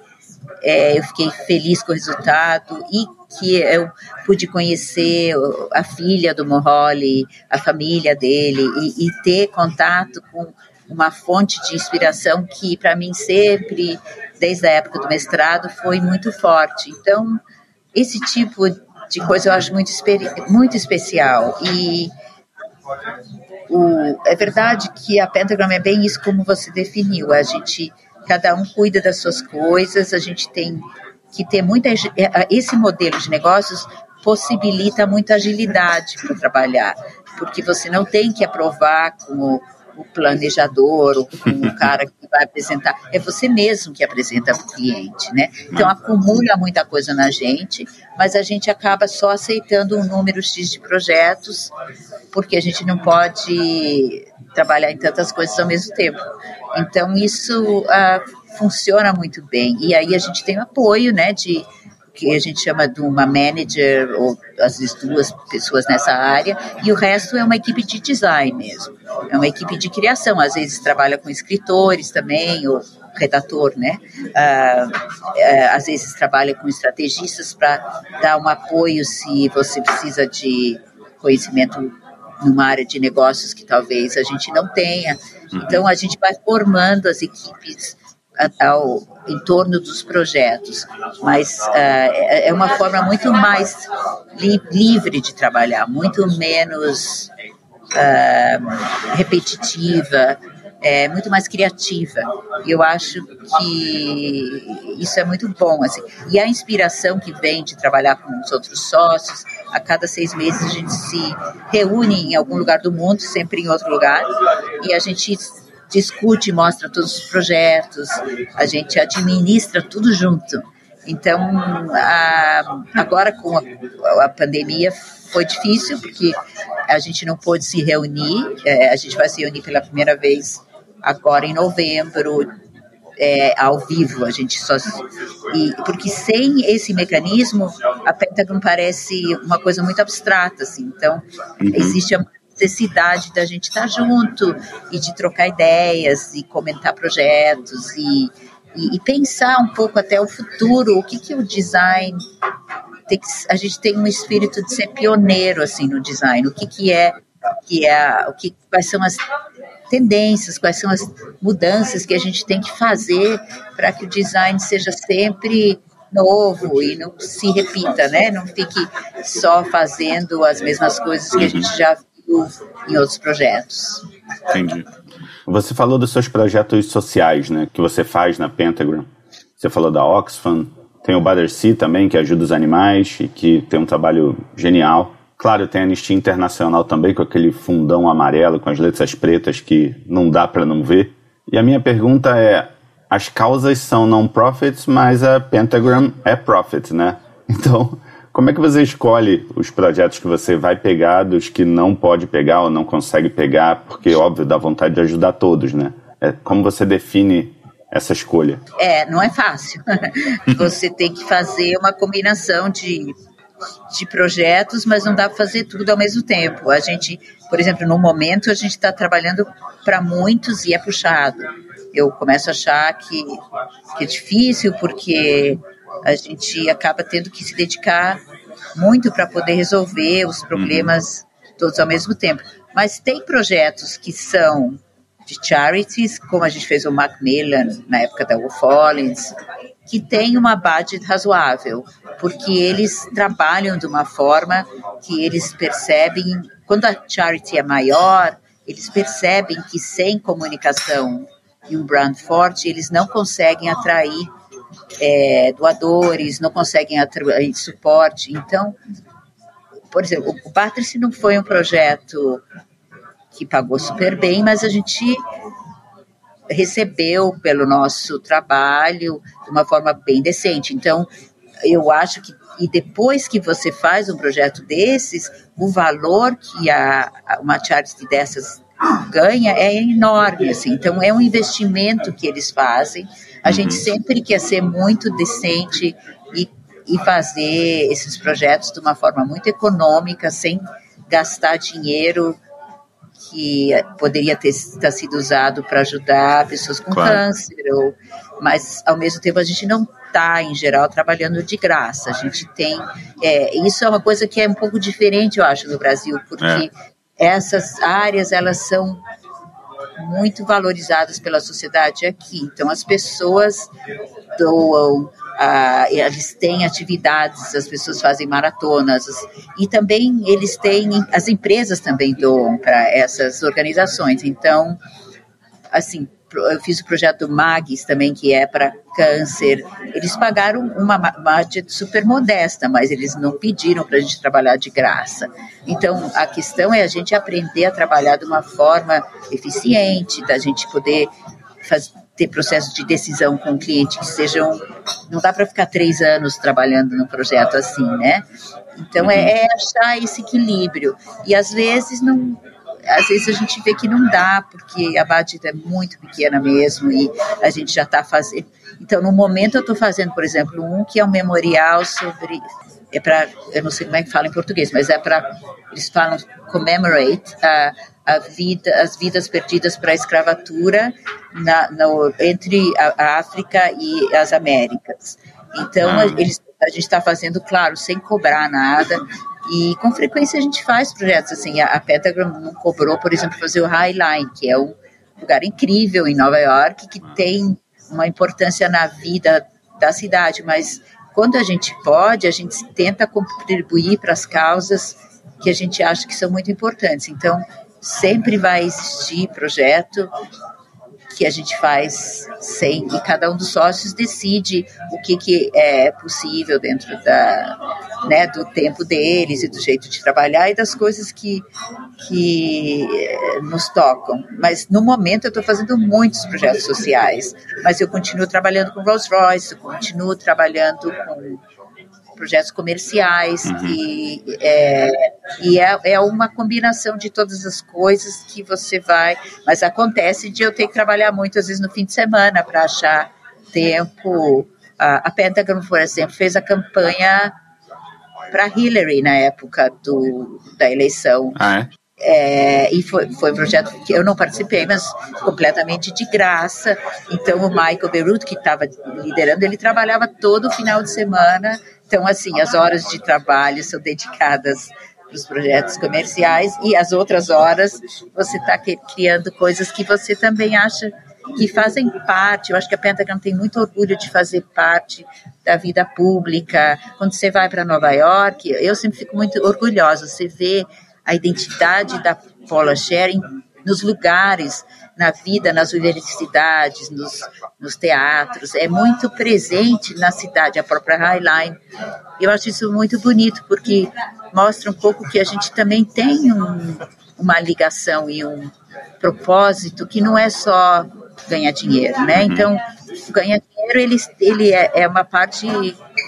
é, eu fiquei feliz com o resultado e que eu pude conhecer a filha do Moholi, a família dele e, e ter contato com uma fonte de inspiração que para mim sempre, desde a época do mestrado, foi muito forte. Então, esse tipo de coisa eu acho muito, muito especial e o, é verdade que a Pentagram é bem isso como você definiu. A gente, cada um cuida das suas coisas, a gente tem que ter muita. Esse modelo de negócios possibilita muita agilidade para trabalhar, porque você não tem que aprovar com o planejador, o, o cara que vai apresentar, é você mesmo que apresenta para o cliente, né? Então acumula muita coisa na gente, mas a gente acaba só aceitando um número X de projetos, porque a gente não pode trabalhar em tantas coisas ao mesmo tempo. Então isso uh, funciona muito bem. E aí a gente tem o apoio, né, de que a gente chama de uma manager, ou às vezes duas pessoas nessa área, e o resto é uma equipe de design mesmo. É uma equipe de criação, às vezes trabalha com escritores também, ou redator, né? Ah, é, às vezes trabalha com estrategistas para dar um apoio se você precisa de conhecimento numa área de negócios que talvez a gente não tenha. Uhum. Então a gente vai formando as equipes ao, em torno dos projetos, mas uh, é uma forma muito mais li, livre de trabalhar, muito menos uh, repetitiva, é, muito mais criativa. Eu acho que isso é muito bom. Assim. E a inspiração que vem de trabalhar com os outros sócios, a cada seis meses a gente se reúne em algum lugar do mundo, sempre em outro lugar, e a gente discute, mostra todos os projetos, a gente administra tudo junto. Então, a, agora com a, a, pandemia foi difícil, porque a gente não pôde se reunir, é, a gente vai se reunir pela primeira vez agora em novembro, é, ao vivo, a gente só. E, porque sem esse mecanismo, a Pentagon parece uma coisa muito abstrata, assim. Então, uhum. existe a necessidade da gente estar junto e de trocar ideias e comentar projetos e, e, e pensar um pouco até o futuro, o que, que o design tem que, a gente tem um espírito de ser pioneiro assim no design, o que, que é que é o que quais são as tendências, quais são as mudanças que a gente tem que fazer para que o design seja sempre novo e não se repita, né? Não fique só fazendo as mesmas coisas que a gente já em outros projetos. Entendi. Você falou dos seus projetos sociais, né, que você faz na Pentagram. Você falou da Oxfam, tem o Battersea também, que ajuda os animais e que tem um trabalho genial. Claro, tem a Anistia Internacional também, com aquele fundão amarelo, com as letras pretas que não dá para não ver. E a minha pergunta é: as causas são non-profits, mas a Pentagram é profit, né? Então, como é que você escolhe os projetos que você vai pegar dos que não pode pegar ou não consegue pegar? Porque, óbvio, dá vontade de ajudar todos, né? É, como você define essa escolha? É, não é fácil. você tem que fazer uma combinação de, de projetos, mas não dá para fazer tudo ao mesmo tempo. A gente, por exemplo, no momento, a gente está trabalhando para muitos e é puxado. Eu começo a achar que, que é difícil, porque a gente acaba tendo que se dedicar muito para poder resolver os problemas uhum. todos ao mesmo tempo. Mas tem projetos que são de charities, como a gente fez o Macmillan na época da Wolf Collins, que tem uma budget razoável, porque eles trabalham de uma forma que eles percebem, quando a charity é maior, eles percebem que sem comunicação e um brand forte, eles não conseguem atrair é, doadores, não conseguem suporte. Então, por exemplo, o Patrice não foi um projeto que pagou super bem, mas a gente recebeu pelo nosso trabalho de uma forma bem decente. Então, eu acho que e depois que você faz um projeto desses, o valor que a, uma charity dessas ganha é enorme, assim. Então é um investimento que eles fazem. A uhum. gente sempre quer ser muito decente e, e fazer esses projetos de uma forma muito econômica, sem gastar dinheiro que poderia ter, ter sido usado para ajudar pessoas com claro. câncer, ou, mas ao mesmo tempo a gente não está, em geral, trabalhando de graça. A gente tem. É, isso é uma coisa que é um pouco diferente, eu acho, no Brasil, porque é. essas áreas elas são muito valorizadas pela sociedade aqui. Então, as pessoas doam ah, eles têm atividades, as pessoas fazem maratonas e também eles têm, as empresas também doam para essas organizações. Então, assim, eu fiz o projeto do MAGS também, que é para câncer. Eles pagaram uma budget super modesta, mas eles não pediram para a gente trabalhar de graça. Então, a questão é a gente aprender a trabalhar de uma forma eficiente, da gente poder fazer ter processos de decisão com o cliente que sejam. Não dá para ficar três anos trabalhando no projeto assim, né? Então é, uhum. é, achar esse equilíbrio. E às vezes não. Às vezes a gente vê que não dá, porque a budget é muito pequena mesmo e a gente já está fazendo. Então, no momento eu estou fazendo, por exemplo, um que é um memorial sobre é para, eu não sei como é que fala em português, mas é para, eles falam commemorate a, a vida, as vidas perdidas para a escravatura na, no, entre a, a, África e as Américas. Então, ah. eles, a gente está fazendo, claro, sem cobrar nada, e com frequência a gente faz projetos assim. A, a Pentagram não cobrou, por exemplo, fazer o Highline, que é um lugar incrível em Nova York, que tem uma importância na vida da cidade, mas quando a gente pode, a gente tenta contribuir para as causas que a gente acha que são muito importantes. Então, sempre vai existir projeto que a gente faz sem e cada um dos sócios decide o que, que é possível dentro da, né, do tempo deles e do jeito de trabalhar e das coisas que, que eh, nos tocam. Mas no momento eu estou fazendo muitos projetos sociais, mas eu continuo trabalhando com Rolls Royce, continuo trabalhando com projetos comerciais uhum. e, é, e é, é uma combinação de todas as coisas que você vai, mas acontece de eu ter que trabalhar muito às vezes no fim de semana para achar tempo. A, a Pentagon, por exemplo, fez a campanha para Hillary na época do, da eleição. Ah, é? É, e foi, foi um projeto que eu não participei, mas completamente de graça. Então, o Michael Beirut, que estava liderando, ele trabalhava todo final de semana. Então, assim, as horas de trabalho são dedicadas para os projetos comerciais e as outras horas você está criando coisas que você também acha que fazem parte. Eu acho que a Pentagon tem muito orgulho de fazer parte da vida pública. Quando você vai para Nova York, eu sempre fico muito orgulhosa. Você vê a identidade da Paula Sharing nos lugares. Na vida, nas universidades, nos, nos teatros, é muito presente na cidade, a própria Highline. Eu acho isso muito bonito, porque mostra um pouco que a gente também tem um, uma ligação e um propósito que não é só ganhar dinheiro, né? Uhum. Então, ganhar dinheiro ele, ele é, é uma parte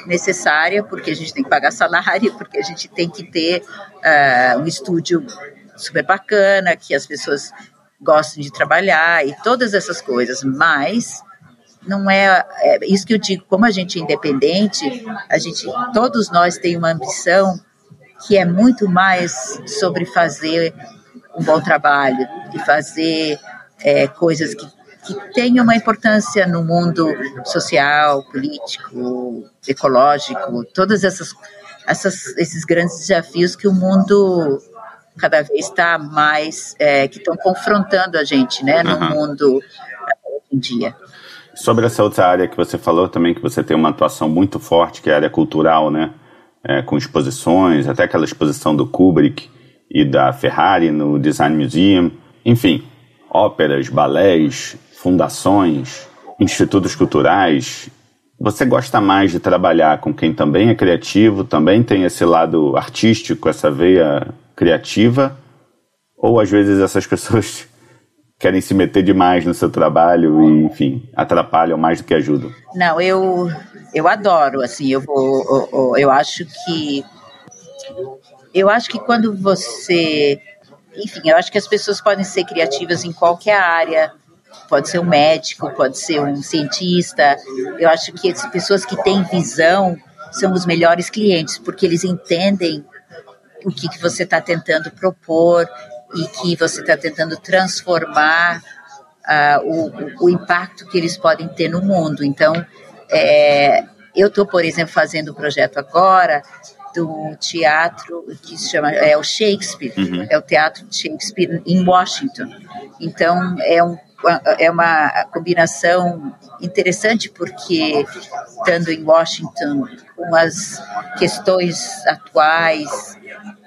necessária, porque a gente tem que pagar salário, porque a gente tem que ter uh, um estúdio super bacana, que as pessoas gostam de trabalhar e todas essas coisas, mas não é, é, isso que eu digo, como a gente é independente, a gente, todos nós tem uma ambição que é muito mais sobre fazer um bom trabalho e fazer é, coisas que, que tenham uma importância no mundo social, político, ecológico, todas essas, essas esses grandes desafios que o mundo cada vez está mais é, que estão confrontando a gente, né, no uhum. mundo hoje em dia. Sobre essa outra área que você falou também, que você tem uma atuação muito forte, que é a área cultural, né? É, com exposições, até aquela exposição do Kubrick e da Ferrari no Design Museum. Enfim, óperas, balés, fundações, institutos culturais. Você gosta mais de trabalhar com quem também é criativo, também tem esse lado artístico, essa veia criativa, ou às vezes essas pessoas querem se meter demais no seu trabalho e, enfim, atrapalham mais do que ajudam? Não, eu eu adoro, assim, eu vou eu, eu acho que eu acho que quando você, enfim, eu acho que as pessoas podem ser criativas em qualquer área, pode ser um médico, pode ser um cientista. Eu acho que as pessoas que têm visão são os melhores clientes, porque eles entendem o que, que você está tentando propor e que você está tentando transformar uh, o, o, impacto que eles podem ter no mundo. Então, é, eu estou, por exemplo, fazendo um projeto agora do teatro que se chama é o Shakespeare, uhum. é o teatro de Shakespeare em Washington. Então é um é uma combinação interessante porque estando em Washington com as questões atuais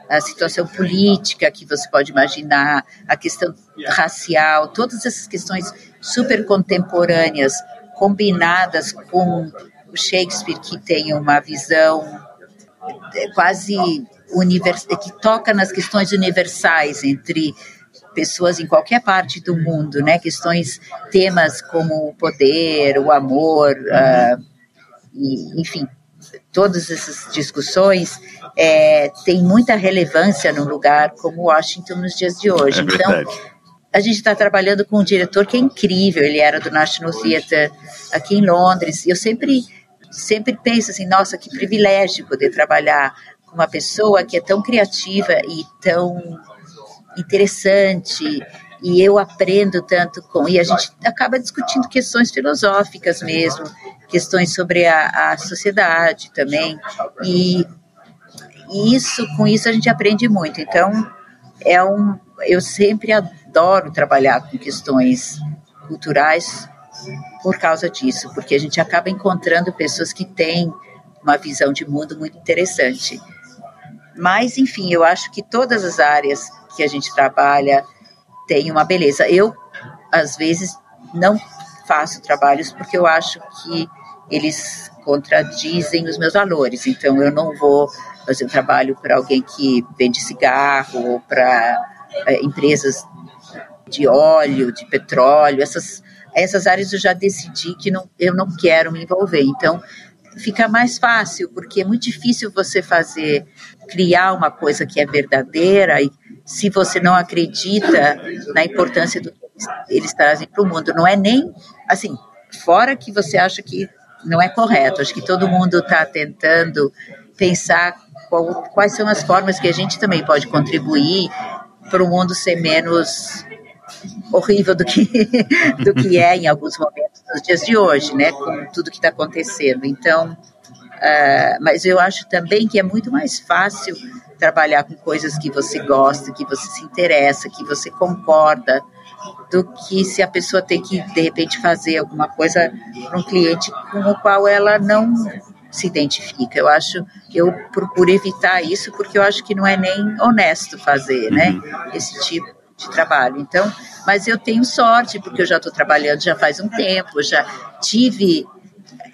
a situação política que você pode imaginar, a questão racial, todas essas questões super contemporâneas combinadas com o Shakespeare que tem uma visão é, quase univers, que toca nas questões universais entre pessoas em qualquer parte do mundo, né? Questões, temas como o poder, o amor, uh, e, enfim, todas essas discussões é, têm muita relevância num lugar como Washington nos dias de hoje. É então, a gente está trabalhando com um diretor que é incrível, ele era do National Theatre aqui em Londres, e eu sempre, sempre penso assim, nossa, que privilégio poder trabalhar com uma pessoa que é tão criativa e tão interessante, e eu aprendo tanto com. E a gente acaba discutindo questões filosóficas mesmo, questões sobre a, a sociedade também. E, isso, com isso, a gente aprende muito. Então, é um, eu sempre adoro trabalhar com questões culturais por causa disso, porque a gente acaba encontrando pessoas que têm uma visão de mundo muito interessante. Mas, enfim, eu acho que todas as áreas que a gente trabalha tem uma beleza. Eu, às vezes, não faço trabalhos porque eu acho que eles contradizem os meus valores. Então, eu não vou fazer um trabalho para alguém que vende cigarro ou para é, empresas de óleo, de petróleo. Essas, essas áreas eu já decidi que não, eu não quero me envolver. Então, fica mais fácil, porque é muito difícil você fazer, criar uma coisa que é verdadeira e se você não acredita na importância do que eles trazem para o mundo. Não é nem, assim, fora que você acha que não é correto, acho que todo mundo está tentando pensar qual, quais são as formas que a gente também pode contribuir para o mundo ser menos horrível do que, do que é em alguns momentos nos dias de hoje, né, com tudo que está acontecendo. Então, uh, mas eu acho também que é muito mais fácil trabalhar com coisas que você gosta, que você se interessa, que você concorda, do que se a pessoa tem que, de repente, fazer alguma coisa para um cliente com o qual ela não se identifica. Eu acho, eu procuro evitar isso porque eu acho que não é nem honesto fazer, né? Uhum. Esse tipo de trabalho. Então, mas eu tenho sorte, porque eu já estou trabalhando já faz um tempo, já tive.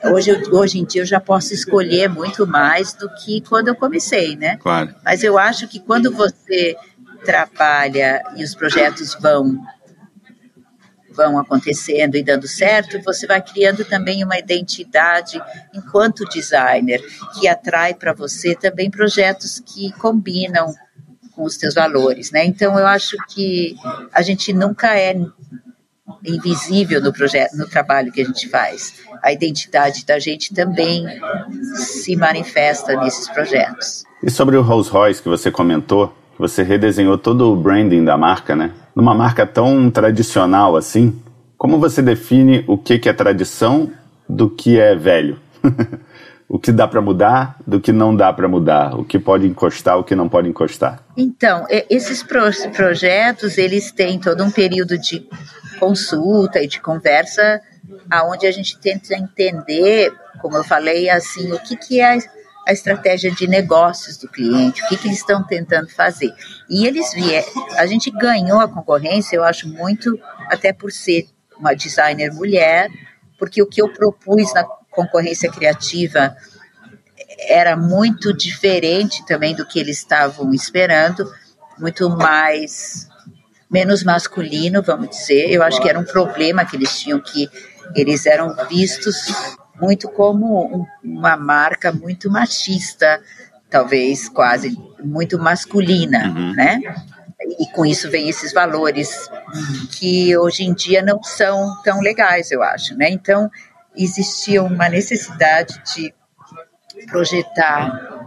Hoje, hoje em dia eu já posso escolher muito mais do que quando eu comecei, né? Claro. Mas eu acho que quando você trabalha e os projetos vão vão acontecendo e dando certo, você vai criando também uma identidade enquanto designer que atrai para você também projetos que combinam com os teus valores, né? Então eu acho que a gente nunca é invisível no projeto, no trabalho que a gente faz. A identidade da gente também se manifesta nesses projetos. E sobre o Rolls Royce que você comentou, você redesenhou todo o branding da marca, né? Numa marca tão tradicional assim, como você define o que é tradição do que é velho? o que dá para mudar do que não dá para mudar, o que pode encostar, o que não pode encostar. Então, esses projetos, eles têm todo um período de consulta e de conversa aonde a gente tenta entender, como eu falei, assim, o que, que é a estratégia de negócios do cliente, o que, que eles estão tentando fazer. E eles vieram, a gente ganhou a concorrência, eu acho muito, até por ser uma designer mulher, porque o que eu propus na concorrência criativa era muito diferente também do que eles estavam esperando, muito mais menos masculino, vamos dizer. Eu acho que era um problema que eles tinham que eles eram vistos muito como uma marca muito machista, talvez quase muito masculina, uhum. né? E com isso vem esses valores que hoje em dia não são tão legais, eu acho, né? Então, existia uma necessidade de projetar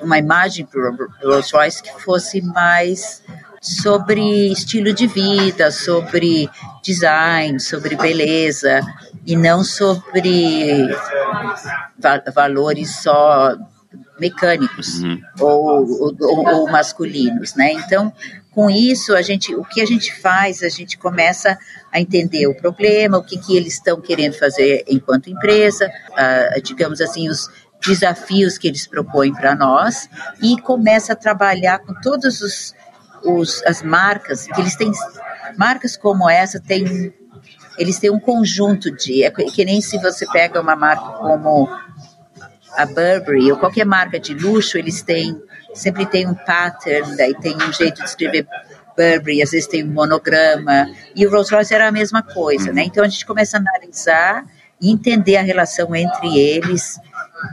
uma imagem para o Rolls Royce que fosse mais sobre estilo de vida, sobre design, sobre beleza e não sobre va valores só mecânicos uhum. ou, ou, ou, masculinos, né? Então, com isso, a gente, o que a gente faz, a gente começa a entender o problema, o que, que eles estão querendo fazer enquanto empresa, digamos assim, os desafios que eles propõem para nós e começa a trabalhar com todas os, os, as marcas que eles têm marcas como essa têm eles têm um conjunto de é que nem se você pega uma marca como a Burberry ou qualquer marca de luxo eles têm sempre tem um pattern, daí tem um jeito de escrever Burberry, às vezes tem um monograma, e o Rolls Royce era a mesma coisa, né? Então a gente começa a analisar e entender a relação entre eles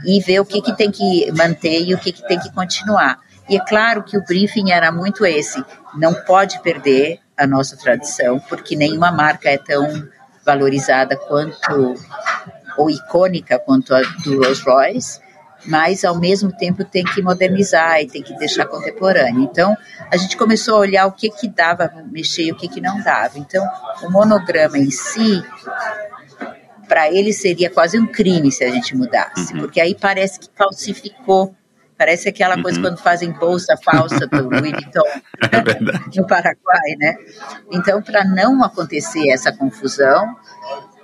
e ver o que, que tem que manter e o que, que tem que continuar. E é claro que o briefing era muito esse: não pode perder a nossa tradição, porque nenhuma marca é tão valorizada quanto ou icônica quanto a do Rolls Royce mas ao mesmo tempo tem que modernizar e tem que deixar contemporâneo. Então, a gente começou a olhar o que que dava mexer e o que que não dava. Então, o monograma em si, para ele seria quase um crime se a gente mudasse, uhum. porque aí parece que falsificou Parece aquela uhum. coisa quando fazem bolsa falsa do Louis Vuitton é no Paraguai, né? Então, para não acontecer essa confusão,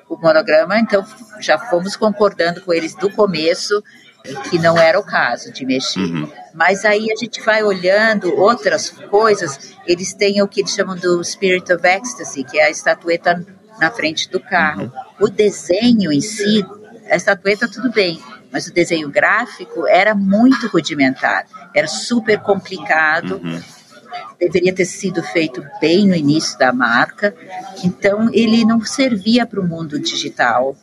o monograma, então já fomos concordando com eles do começo que não era o caso de mexer. Uhum. Mas aí a gente vai olhando outras coisas, eles têm o que eles chamam do Spirit of Ecstasy, que é a estatueta na frente do carro. Uhum. O desenho em si, a estatueta tudo bem, mas o desenho gráfico era muito rudimentar, era super complicado. Uhum. Deveria ter sido feito bem no início da marca, então ele não servia para o mundo digital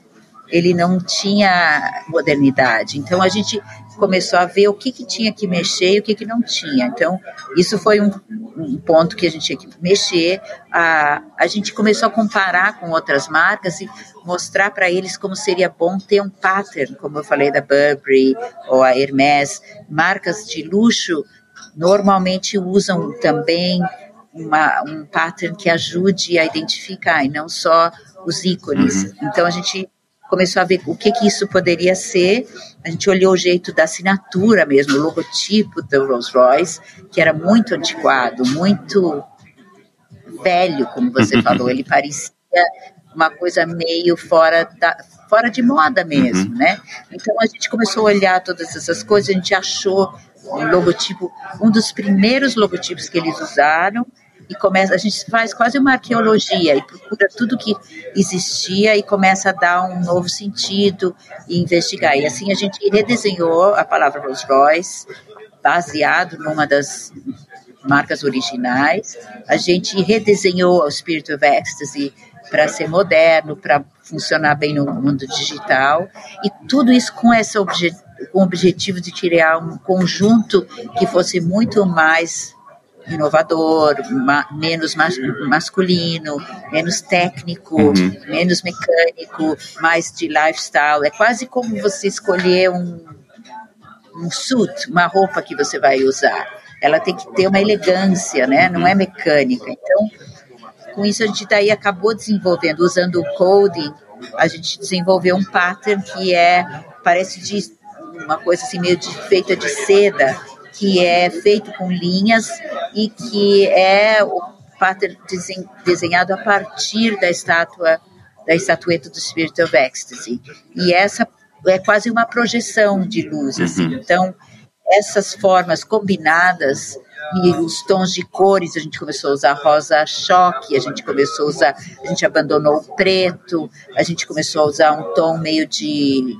ele não tinha modernidade. Então a gente começou a ver o que, que tinha que mexer e o que, que não tinha. Então isso foi um, um ponto que a gente tinha que mexer. A, a gente começou a comparar com outras marcas e mostrar para eles como seria bom ter um pattern, como eu falei da Burberry ou a Hermès, marcas de luxo normalmente usam também uma, um pattern que ajude a identificar e não só os ícones. Uhum. Então a gente começou a ver o que, que isso poderia ser. A gente olhou o jeito da assinatura mesmo, o logotipo do Rolls Royce, que era muito antiquado, muito velho, como você falou. Ele parecia uma coisa meio fora da, fora de moda mesmo, uhum. né? Então a gente começou a olhar todas essas coisas, a gente achou um logotipo, um dos primeiros logotipos que eles usaram e começa, a gente faz quase uma arqueologia e procura tudo que existia e começa a dar um novo sentido e investigar. E assim a gente redesenhou a palavra Rolls Royce, baseado numa das marcas originais. A gente redesenhou o Spirit of Ecstasy para ser moderno, para funcionar bem no mundo digital, e tudo isso com esse com o objetivo de criar um conjunto que fosse muito mais inovador, ma menos mas masculino, menos técnico, uhum. menos mecânico, mais de lifestyle. É quase como você escolher um, um suit, uma roupa que você vai usar. Ela tem que ter uma elegância, né? Não é mecânica. Então, com isso a gente daí acabou desenvolvendo, usando o coding, a gente desenvolveu um pattern que é parece de uma coisa assim meio de, feita de seda, que é feito com linhas e que é o pattern desenhado a partir da estátua da estatueta do Spirit of Ecstasy. E essa é quase uma projeção de luz, assim. Uhum. Então, essas formas combinadas e os tons de cores, a gente começou a usar rosa choque, a gente começou a usar, a gente abandonou o preto, a gente começou a usar um tom meio de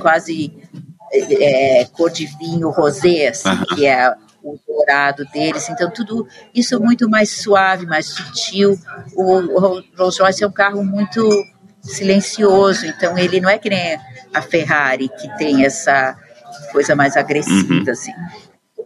quase é, cor de vinho rosé, assim, que é o dourado deles. Então, tudo isso muito mais suave, mais sutil. O, o Rolls Royce é um carro muito silencioso, então ele não é que nem a Ferrari, que tem essa coisa mais agressiva, uhum. assim.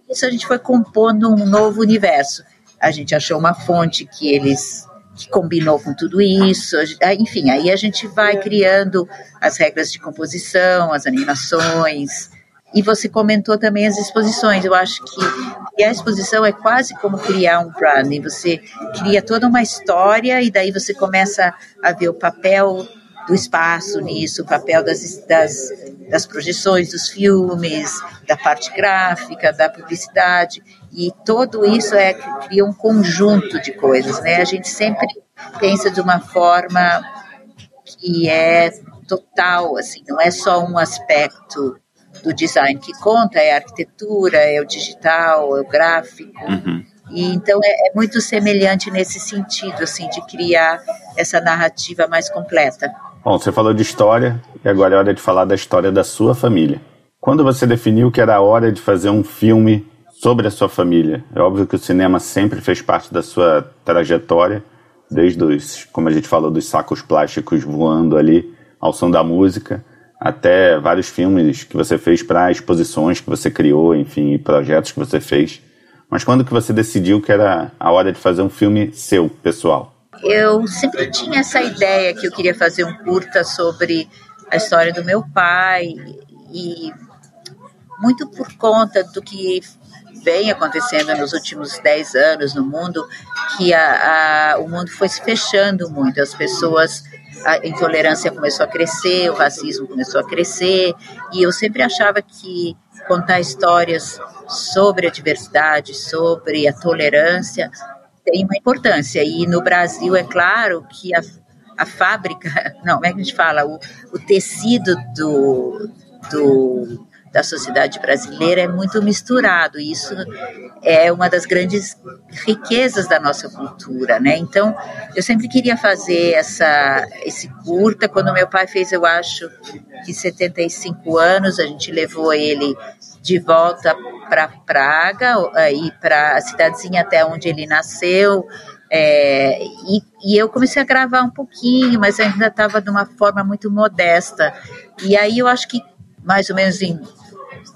Isso a gente foi compondo um novo universo. A gente achou uma fonte que eles que combinou com tudo isso. Enfim, aí a gente vai criando as regras de composição, as animações. E você comentou também as exposições. Eu acho que a exposição é quase como criar um branding. Você cria toda uma história e daí você começa a ver o papel do espaço nisso, o papel das, das, das projeções dos filmes, da parte gráfica, da publicidade. E tudo isso é cria um conjunto de coisas, né? A gente sempre pensa de uma forma que é total, assim, não é só um aspecto do design que conta, é a arquitetura, é o digital, é o gráfico. Uhum. E então é, é, muito semelhante nesse sentido, assim, de criar essa narrativa mais completa. Bom, você falou de história e agora é hora de falar da história da sua família. Quando você definiu que era a hora de fazer um filme sobre a sua família. É óbvio que o cinema sempre fez parte da sua trajetória, desde os, como a gente falou, dos sacos plásticos voando ali ao som da música, até vários filmes que você fez para exposições que você criou, enfim, projetos que você fez. Mas quando que você decidiu que era a hora de fazer um filme seu, pessoal? Eu sempre tinha essa ideia que eu queria fazer um curta sobre a história do meu pai e muito por conta do que vem acontecendo nos últimos 10 anos no mundo, que a, a, o mundo foi se fechando muito, as pessoas, a intolerância começou a crescer, o racismo começou a crescer, e eu sempre achava que contar histórias sobre a diversidade, sobre a tolerância, tem uma importância. E no Brasil, é claro que a, a fábrica, não, como é que a gente fala? O, o tecido do, do da sociedade brasileira é muito misturado. E isso é uma das grandes riquezas da nossa cultura, né? Então, eu sempre queria fazer essa esse curta. Quando meu pai fez, eu acho que 75 anos, a gente levou ele de volta para Praga e para a cidadezinha até onde ele nasceu. É, e, e, eu comecei a gravar um pouquinho, mas ainda estava de uma forma muito modesta. E aí eu acho que mais ou menos em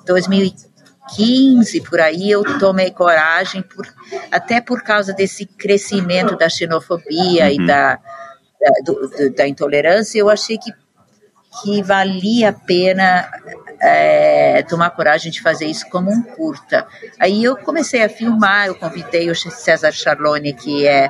2015 por aí eu tomei coragem por, até por causa desse crescimento da xenofobia uhum. e da, da, do, da, intolerância eu achei que que valia a pena é, tomar coragem de fazer isso como um curta aí eu comecei a filmar eu convidei o César Charlone que é,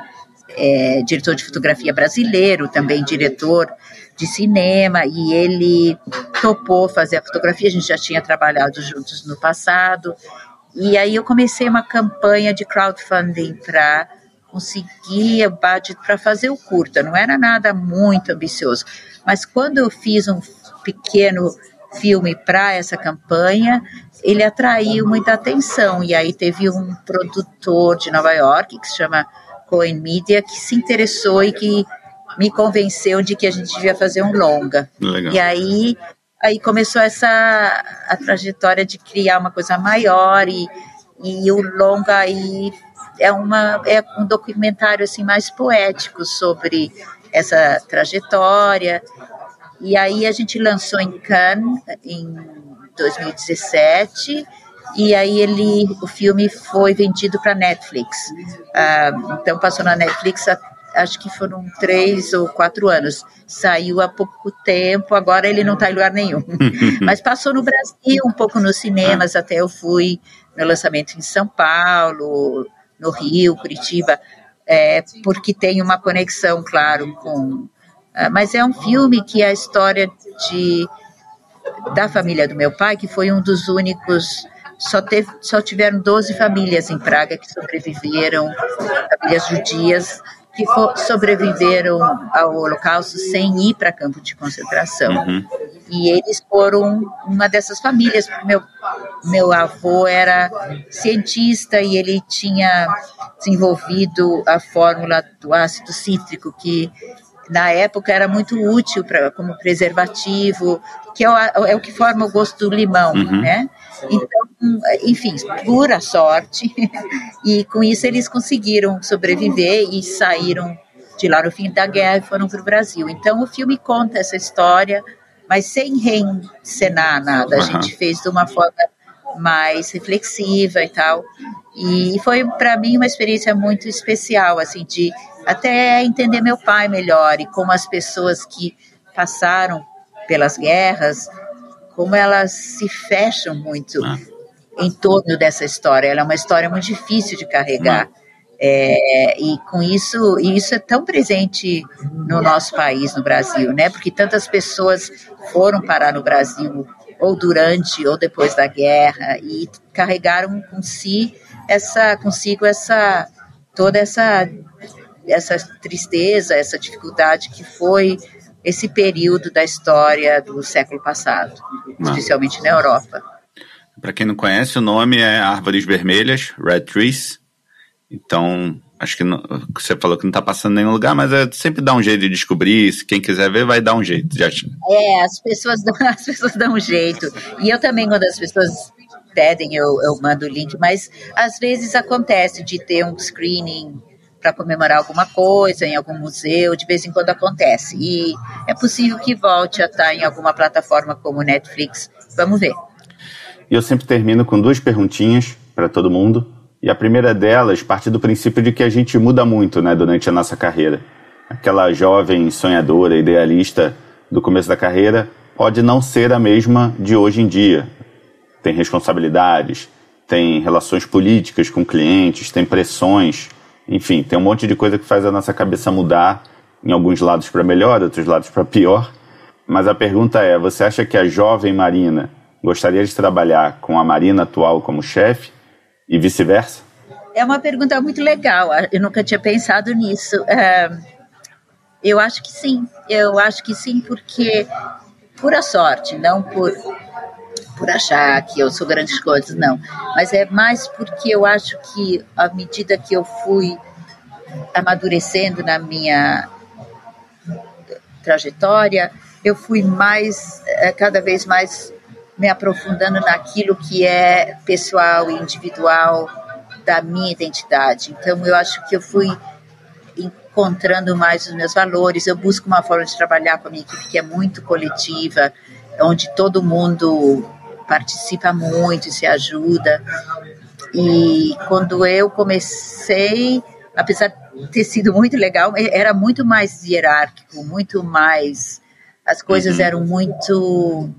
é diretor de fotografia brasileiro também diretor de cinema e ele topou fazer a fotografia. A gente já tinha trabalhado juntos no passado. E aí eu comecei uma campanha de crowdfunding para conseguir o budget para fazer o curta. Não era nada muito ambicioso, mas quando eu fiz um pequeno filme para essa campanha, ele atraiu muita atenção. E aí teve um produtor de Nova York que se chama Cohen Media que se interessou e que me convenceu de que a gente devia fazer um longa. Legal. E aí, aí começou essa a trajetória de criar uma coisa maior e, e o longa aí é uma é um documentário assim mais poético sobre essa trajetória. E aí a gente lançou em Cannes em 2017 e aí ele o filme foi vendido para Netflix. Ah, então passou na Netflix acho que foram três ou quatro anos. Saiu há pouco tempo, agora ele não está em lugar nenhum. Mas passou no Brasil, um pouco nos cinemas, até eu fui no lançamento em São Paulo, no Rio, Curitiba, é, porque tem uma conexão, claro, com. Uh, mas é um filme que é a história de da família do meu pai, que foi um dos únicos só, teve, só tiveram 12 famílias em Praga que sobreviveram, famílias judias, que for, sobreviveram ao Holocausto sem ir para campo de concentração. Uhum. E eles foram uma dessas famílias. Meu, meu avô era cientista e ele tinha desenvolvido a fórmula do ácido cítrico, que na época era muito útil pra, como preservativo, que é o, é o que forma o gosto do limão, uhum. né? Então, enfim, pura sorte. E com isso eles conseguiram sobreviver e saíram de lá no fim da guerra e foram para o Brasil. Então o filme conta essa história, mas sem reencenar nada. A gente fez de uma forma mais reflexiva e tal. E foi para mim uma experiência muito especial, assim, de até entender meu pai melhor e como as pessoas que passaram pelas guerras como elas se fecham muito ah. em torno dessa história. Ela é uma história muito difícil de carregar. Ah. É, e com isso, e isso é tão presente no nosso país, no Brasil, né? Porque tantas pessoas foram parar no Brasil ou durante ou depois da guerra e carregaram com si essa consigo essa toda essa essa tristeza, essa dificuldade que foi esse período da história do século passado, especialmente na Europa. Para quem não conhece, o nome é Árvores Vermelhas, Red Trees. Então, acho que não, você falou que não está passando em nenhum lugar, mas é, sempre dá um jeito de descobrir. Se quem quiser ver, vai dar um jeito. Já... É, as pessoas, dão, as pessoas dão um jeito. E eu também, quando as pessoas pedem, eu, eu mando o link, mas às vezes acontece de ter um screening para comemorar alguma coisa em algum museu, de vez em quando acontece. E é possível que volte a estar em alguma plataforma como Netflix. Vamos ver. Eu sempre termino com duas perguntinhas para todo mundo. E a primeira delas parte do princípio de que a gente muda muito né, durante a nossa carreira. Aquela jovem sonhadora, idealista do começo da carreira pode não ser a mesma de hoje em dia. Tem responsabilidades, tem relações políticas com clientes, tem pressões, enfim, tem um monte de coisa que faz a nossa cabeça mudar em alguns lados para melhor, outros lados para pior. Mas a pergunta é: você acha que a jovem Marina gostaria de trabalhar com a Marina atual como chefe e vice-versa? É uma pergunta muito legal. Eu nunca tinha pensado nisso. É, eu acho que sim. Eu acho que sim, porque pura sorte, não por por achar que eu sou grandes coisas, não. Mas é mais porque eu acho que à medida que eu fui amadurecendo na minha trajetória, eu fui mais, eh, cada vez mais me aprofundando naquilo que é pessoal e individual da minha identidade. Então, eu acho que eu fui encontrando mais os meus valores. Eu busco uma forma de trabalhar com a minha equipe que é muito coletiva, onde todo mundo participa muito, se ajuda. E quando eu comecei, apesar de ter sido muito legal, era muito mais hierárquico, muito mais. As coisas uhum. eram muito.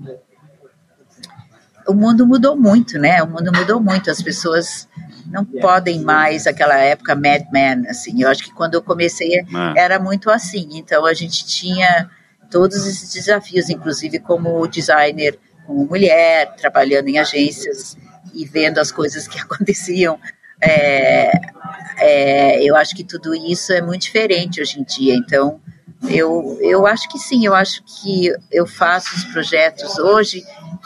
O mundo mudou muito, né? O mundo mudou muito. As pessoas não podem mais aquela época Mad Men, assim. Eu acho que quando eu comecei ah. era muito assim. Então a gente tinha todos esses desafios, inclusive como designer como mulher, trabalhando em agências e vendo as coisas que aconteciam. É, é, eu acho que tudo isso é muito diferente hoje em dia. Então, eu, eu acho que sim, eu acho que eu faço os projetos hoje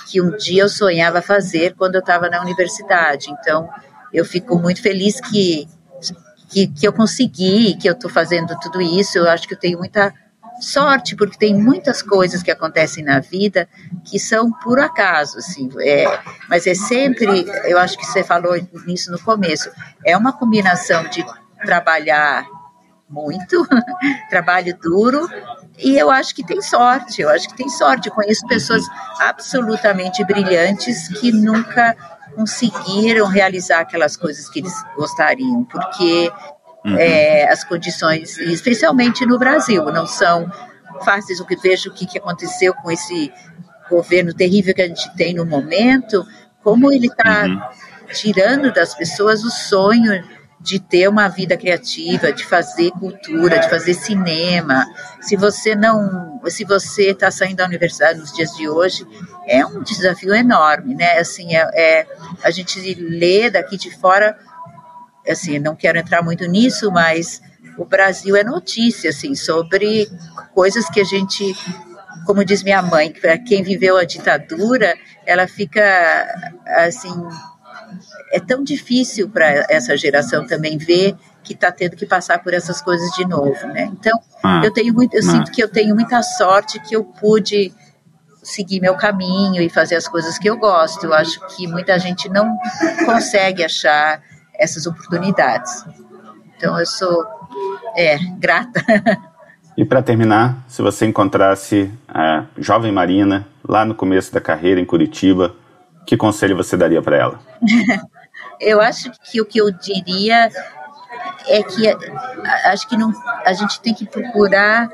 que um dia eu sonhava fazer quando eu estava na universidade. Então, eu fico muito feliz que que, que eu consegui, que eu estou fazendo tudo isso. Eu acho que eu tenho muita sorte, porque tem muitas coisas que acontecem na vida que são por acaso, assim, é, mas é sempre, eu acho que você falou nisso no começo, é uma combinação de trabalhar muito, trabalho duro, e eu acho que tem sorte, eu acho que tem sorte. Eu conheço pessoas absolutamente brilhantes que nunca conseguiram realizar aquelas coisas que eles gostariam, porque uhum. é, as condições, especialmente no Brasil, não são fáceis. O que vejo o que, que aconteceu com esse governo terrível que a gente tem no momento, como ele está uhum. tirando das pessoas o sonho de ter uma vida criativa, de fazer cultura, de fazer cinema. Se você não, se você está saindo da universidade nos dias de hoje, é um desafio enorme, né? Assim, é, é a gente lê daqui de fora, assim, não quero entrar muito nisso, mas o Brasil é notícia, assim, sobre coisas que a gente como diz minha mãe, para quem viveu a ditadura, ela fica assim é tão difícil para essa geração também ver que está tendo que passar por essas coisas de novo, né? Então, ah, eu tenho muito, eu ah. sinto que eu tenho muita sorte que eu pude seguir meu caminho e fazer as coisas que eu gosto. Eu acho que muita gente não consegue achar essas oportunidades. Então, eu sou é, grata. E para terminar, se você encontrasse a jovem Marina lá no começo da carreira em Curitiba, que conselho você daria para ela? eu acho que o que eu diria é que acho que não, a gente tem que procurar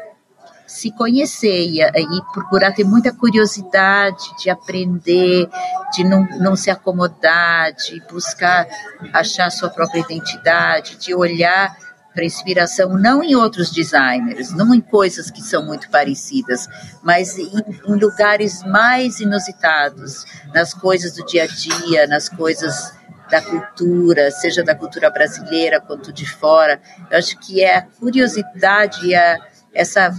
se conhecer e, e, procurar ter muita curiosidade de aprender, de não, não se acomodar, de buscar achar sua própria identidade, de olhar para inspiração não em outros designers, não em coisas que são muito parecidas, mas em, em lugares mais inusitados, nas coisas do dia a dia, nas coisas da cultura, seja da cultura brasileira quanto de fora. Eu acho que é a curiosidade, a, essa,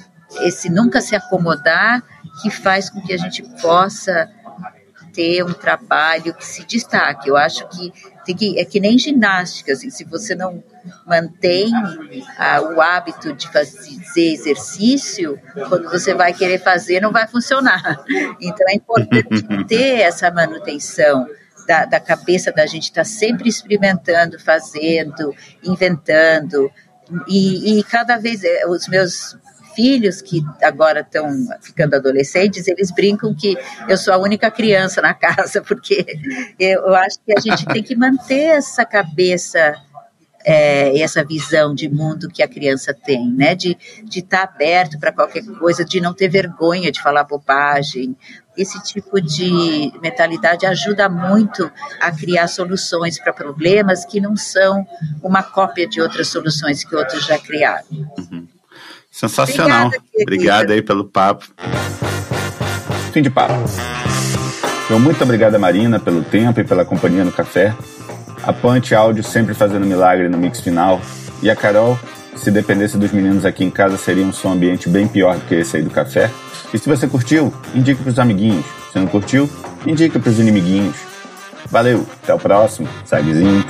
esse nunca se acomodar que faz com que a gente possa ter um trabalho que se destaque. Eu acho que, tem que é que nem ginástica, assim, se você não mantém ah, o hábito de fazer exercício, quando você vai querer fazer, não vai funcionar. Então é importante ter essa manutenção da, da cabeça da gente estar tá sempre experimentando, fazendo, inventando. E, e cada vez eh, os meus filhos que agora estão ficando adolescentes, eles brincam que eu sou a única criança na casa, porque eu acho que a gente tem que manter essa cabeça é, essa visão de mundo que a criança tem, né? De estar tá aberto para qualquer coisa, de não ter vergonha de falar bobagem. Esse tipo de mentalidade ajuda muito a criar soluções para problemas que não são uma cópia de outras soluções que outros já criaram. Uhum. Sensacional. Obrigada, Obrigado aí pelo papo. Fim de papo. Então, muito obrigada, Marina, pelo tempo e pela companhia no café. A Punch Áudio sempre fazendo milagre no mix final. E a Carol, se dependesse dos meninos aqui em casa, seria um som ambiente bem pior do que esse aí do café. E se você curtiu, indique pros amiguinhos. Se não curtiu, indique pros inimiguinhos. Valeu, até o próximo. Sagzinho.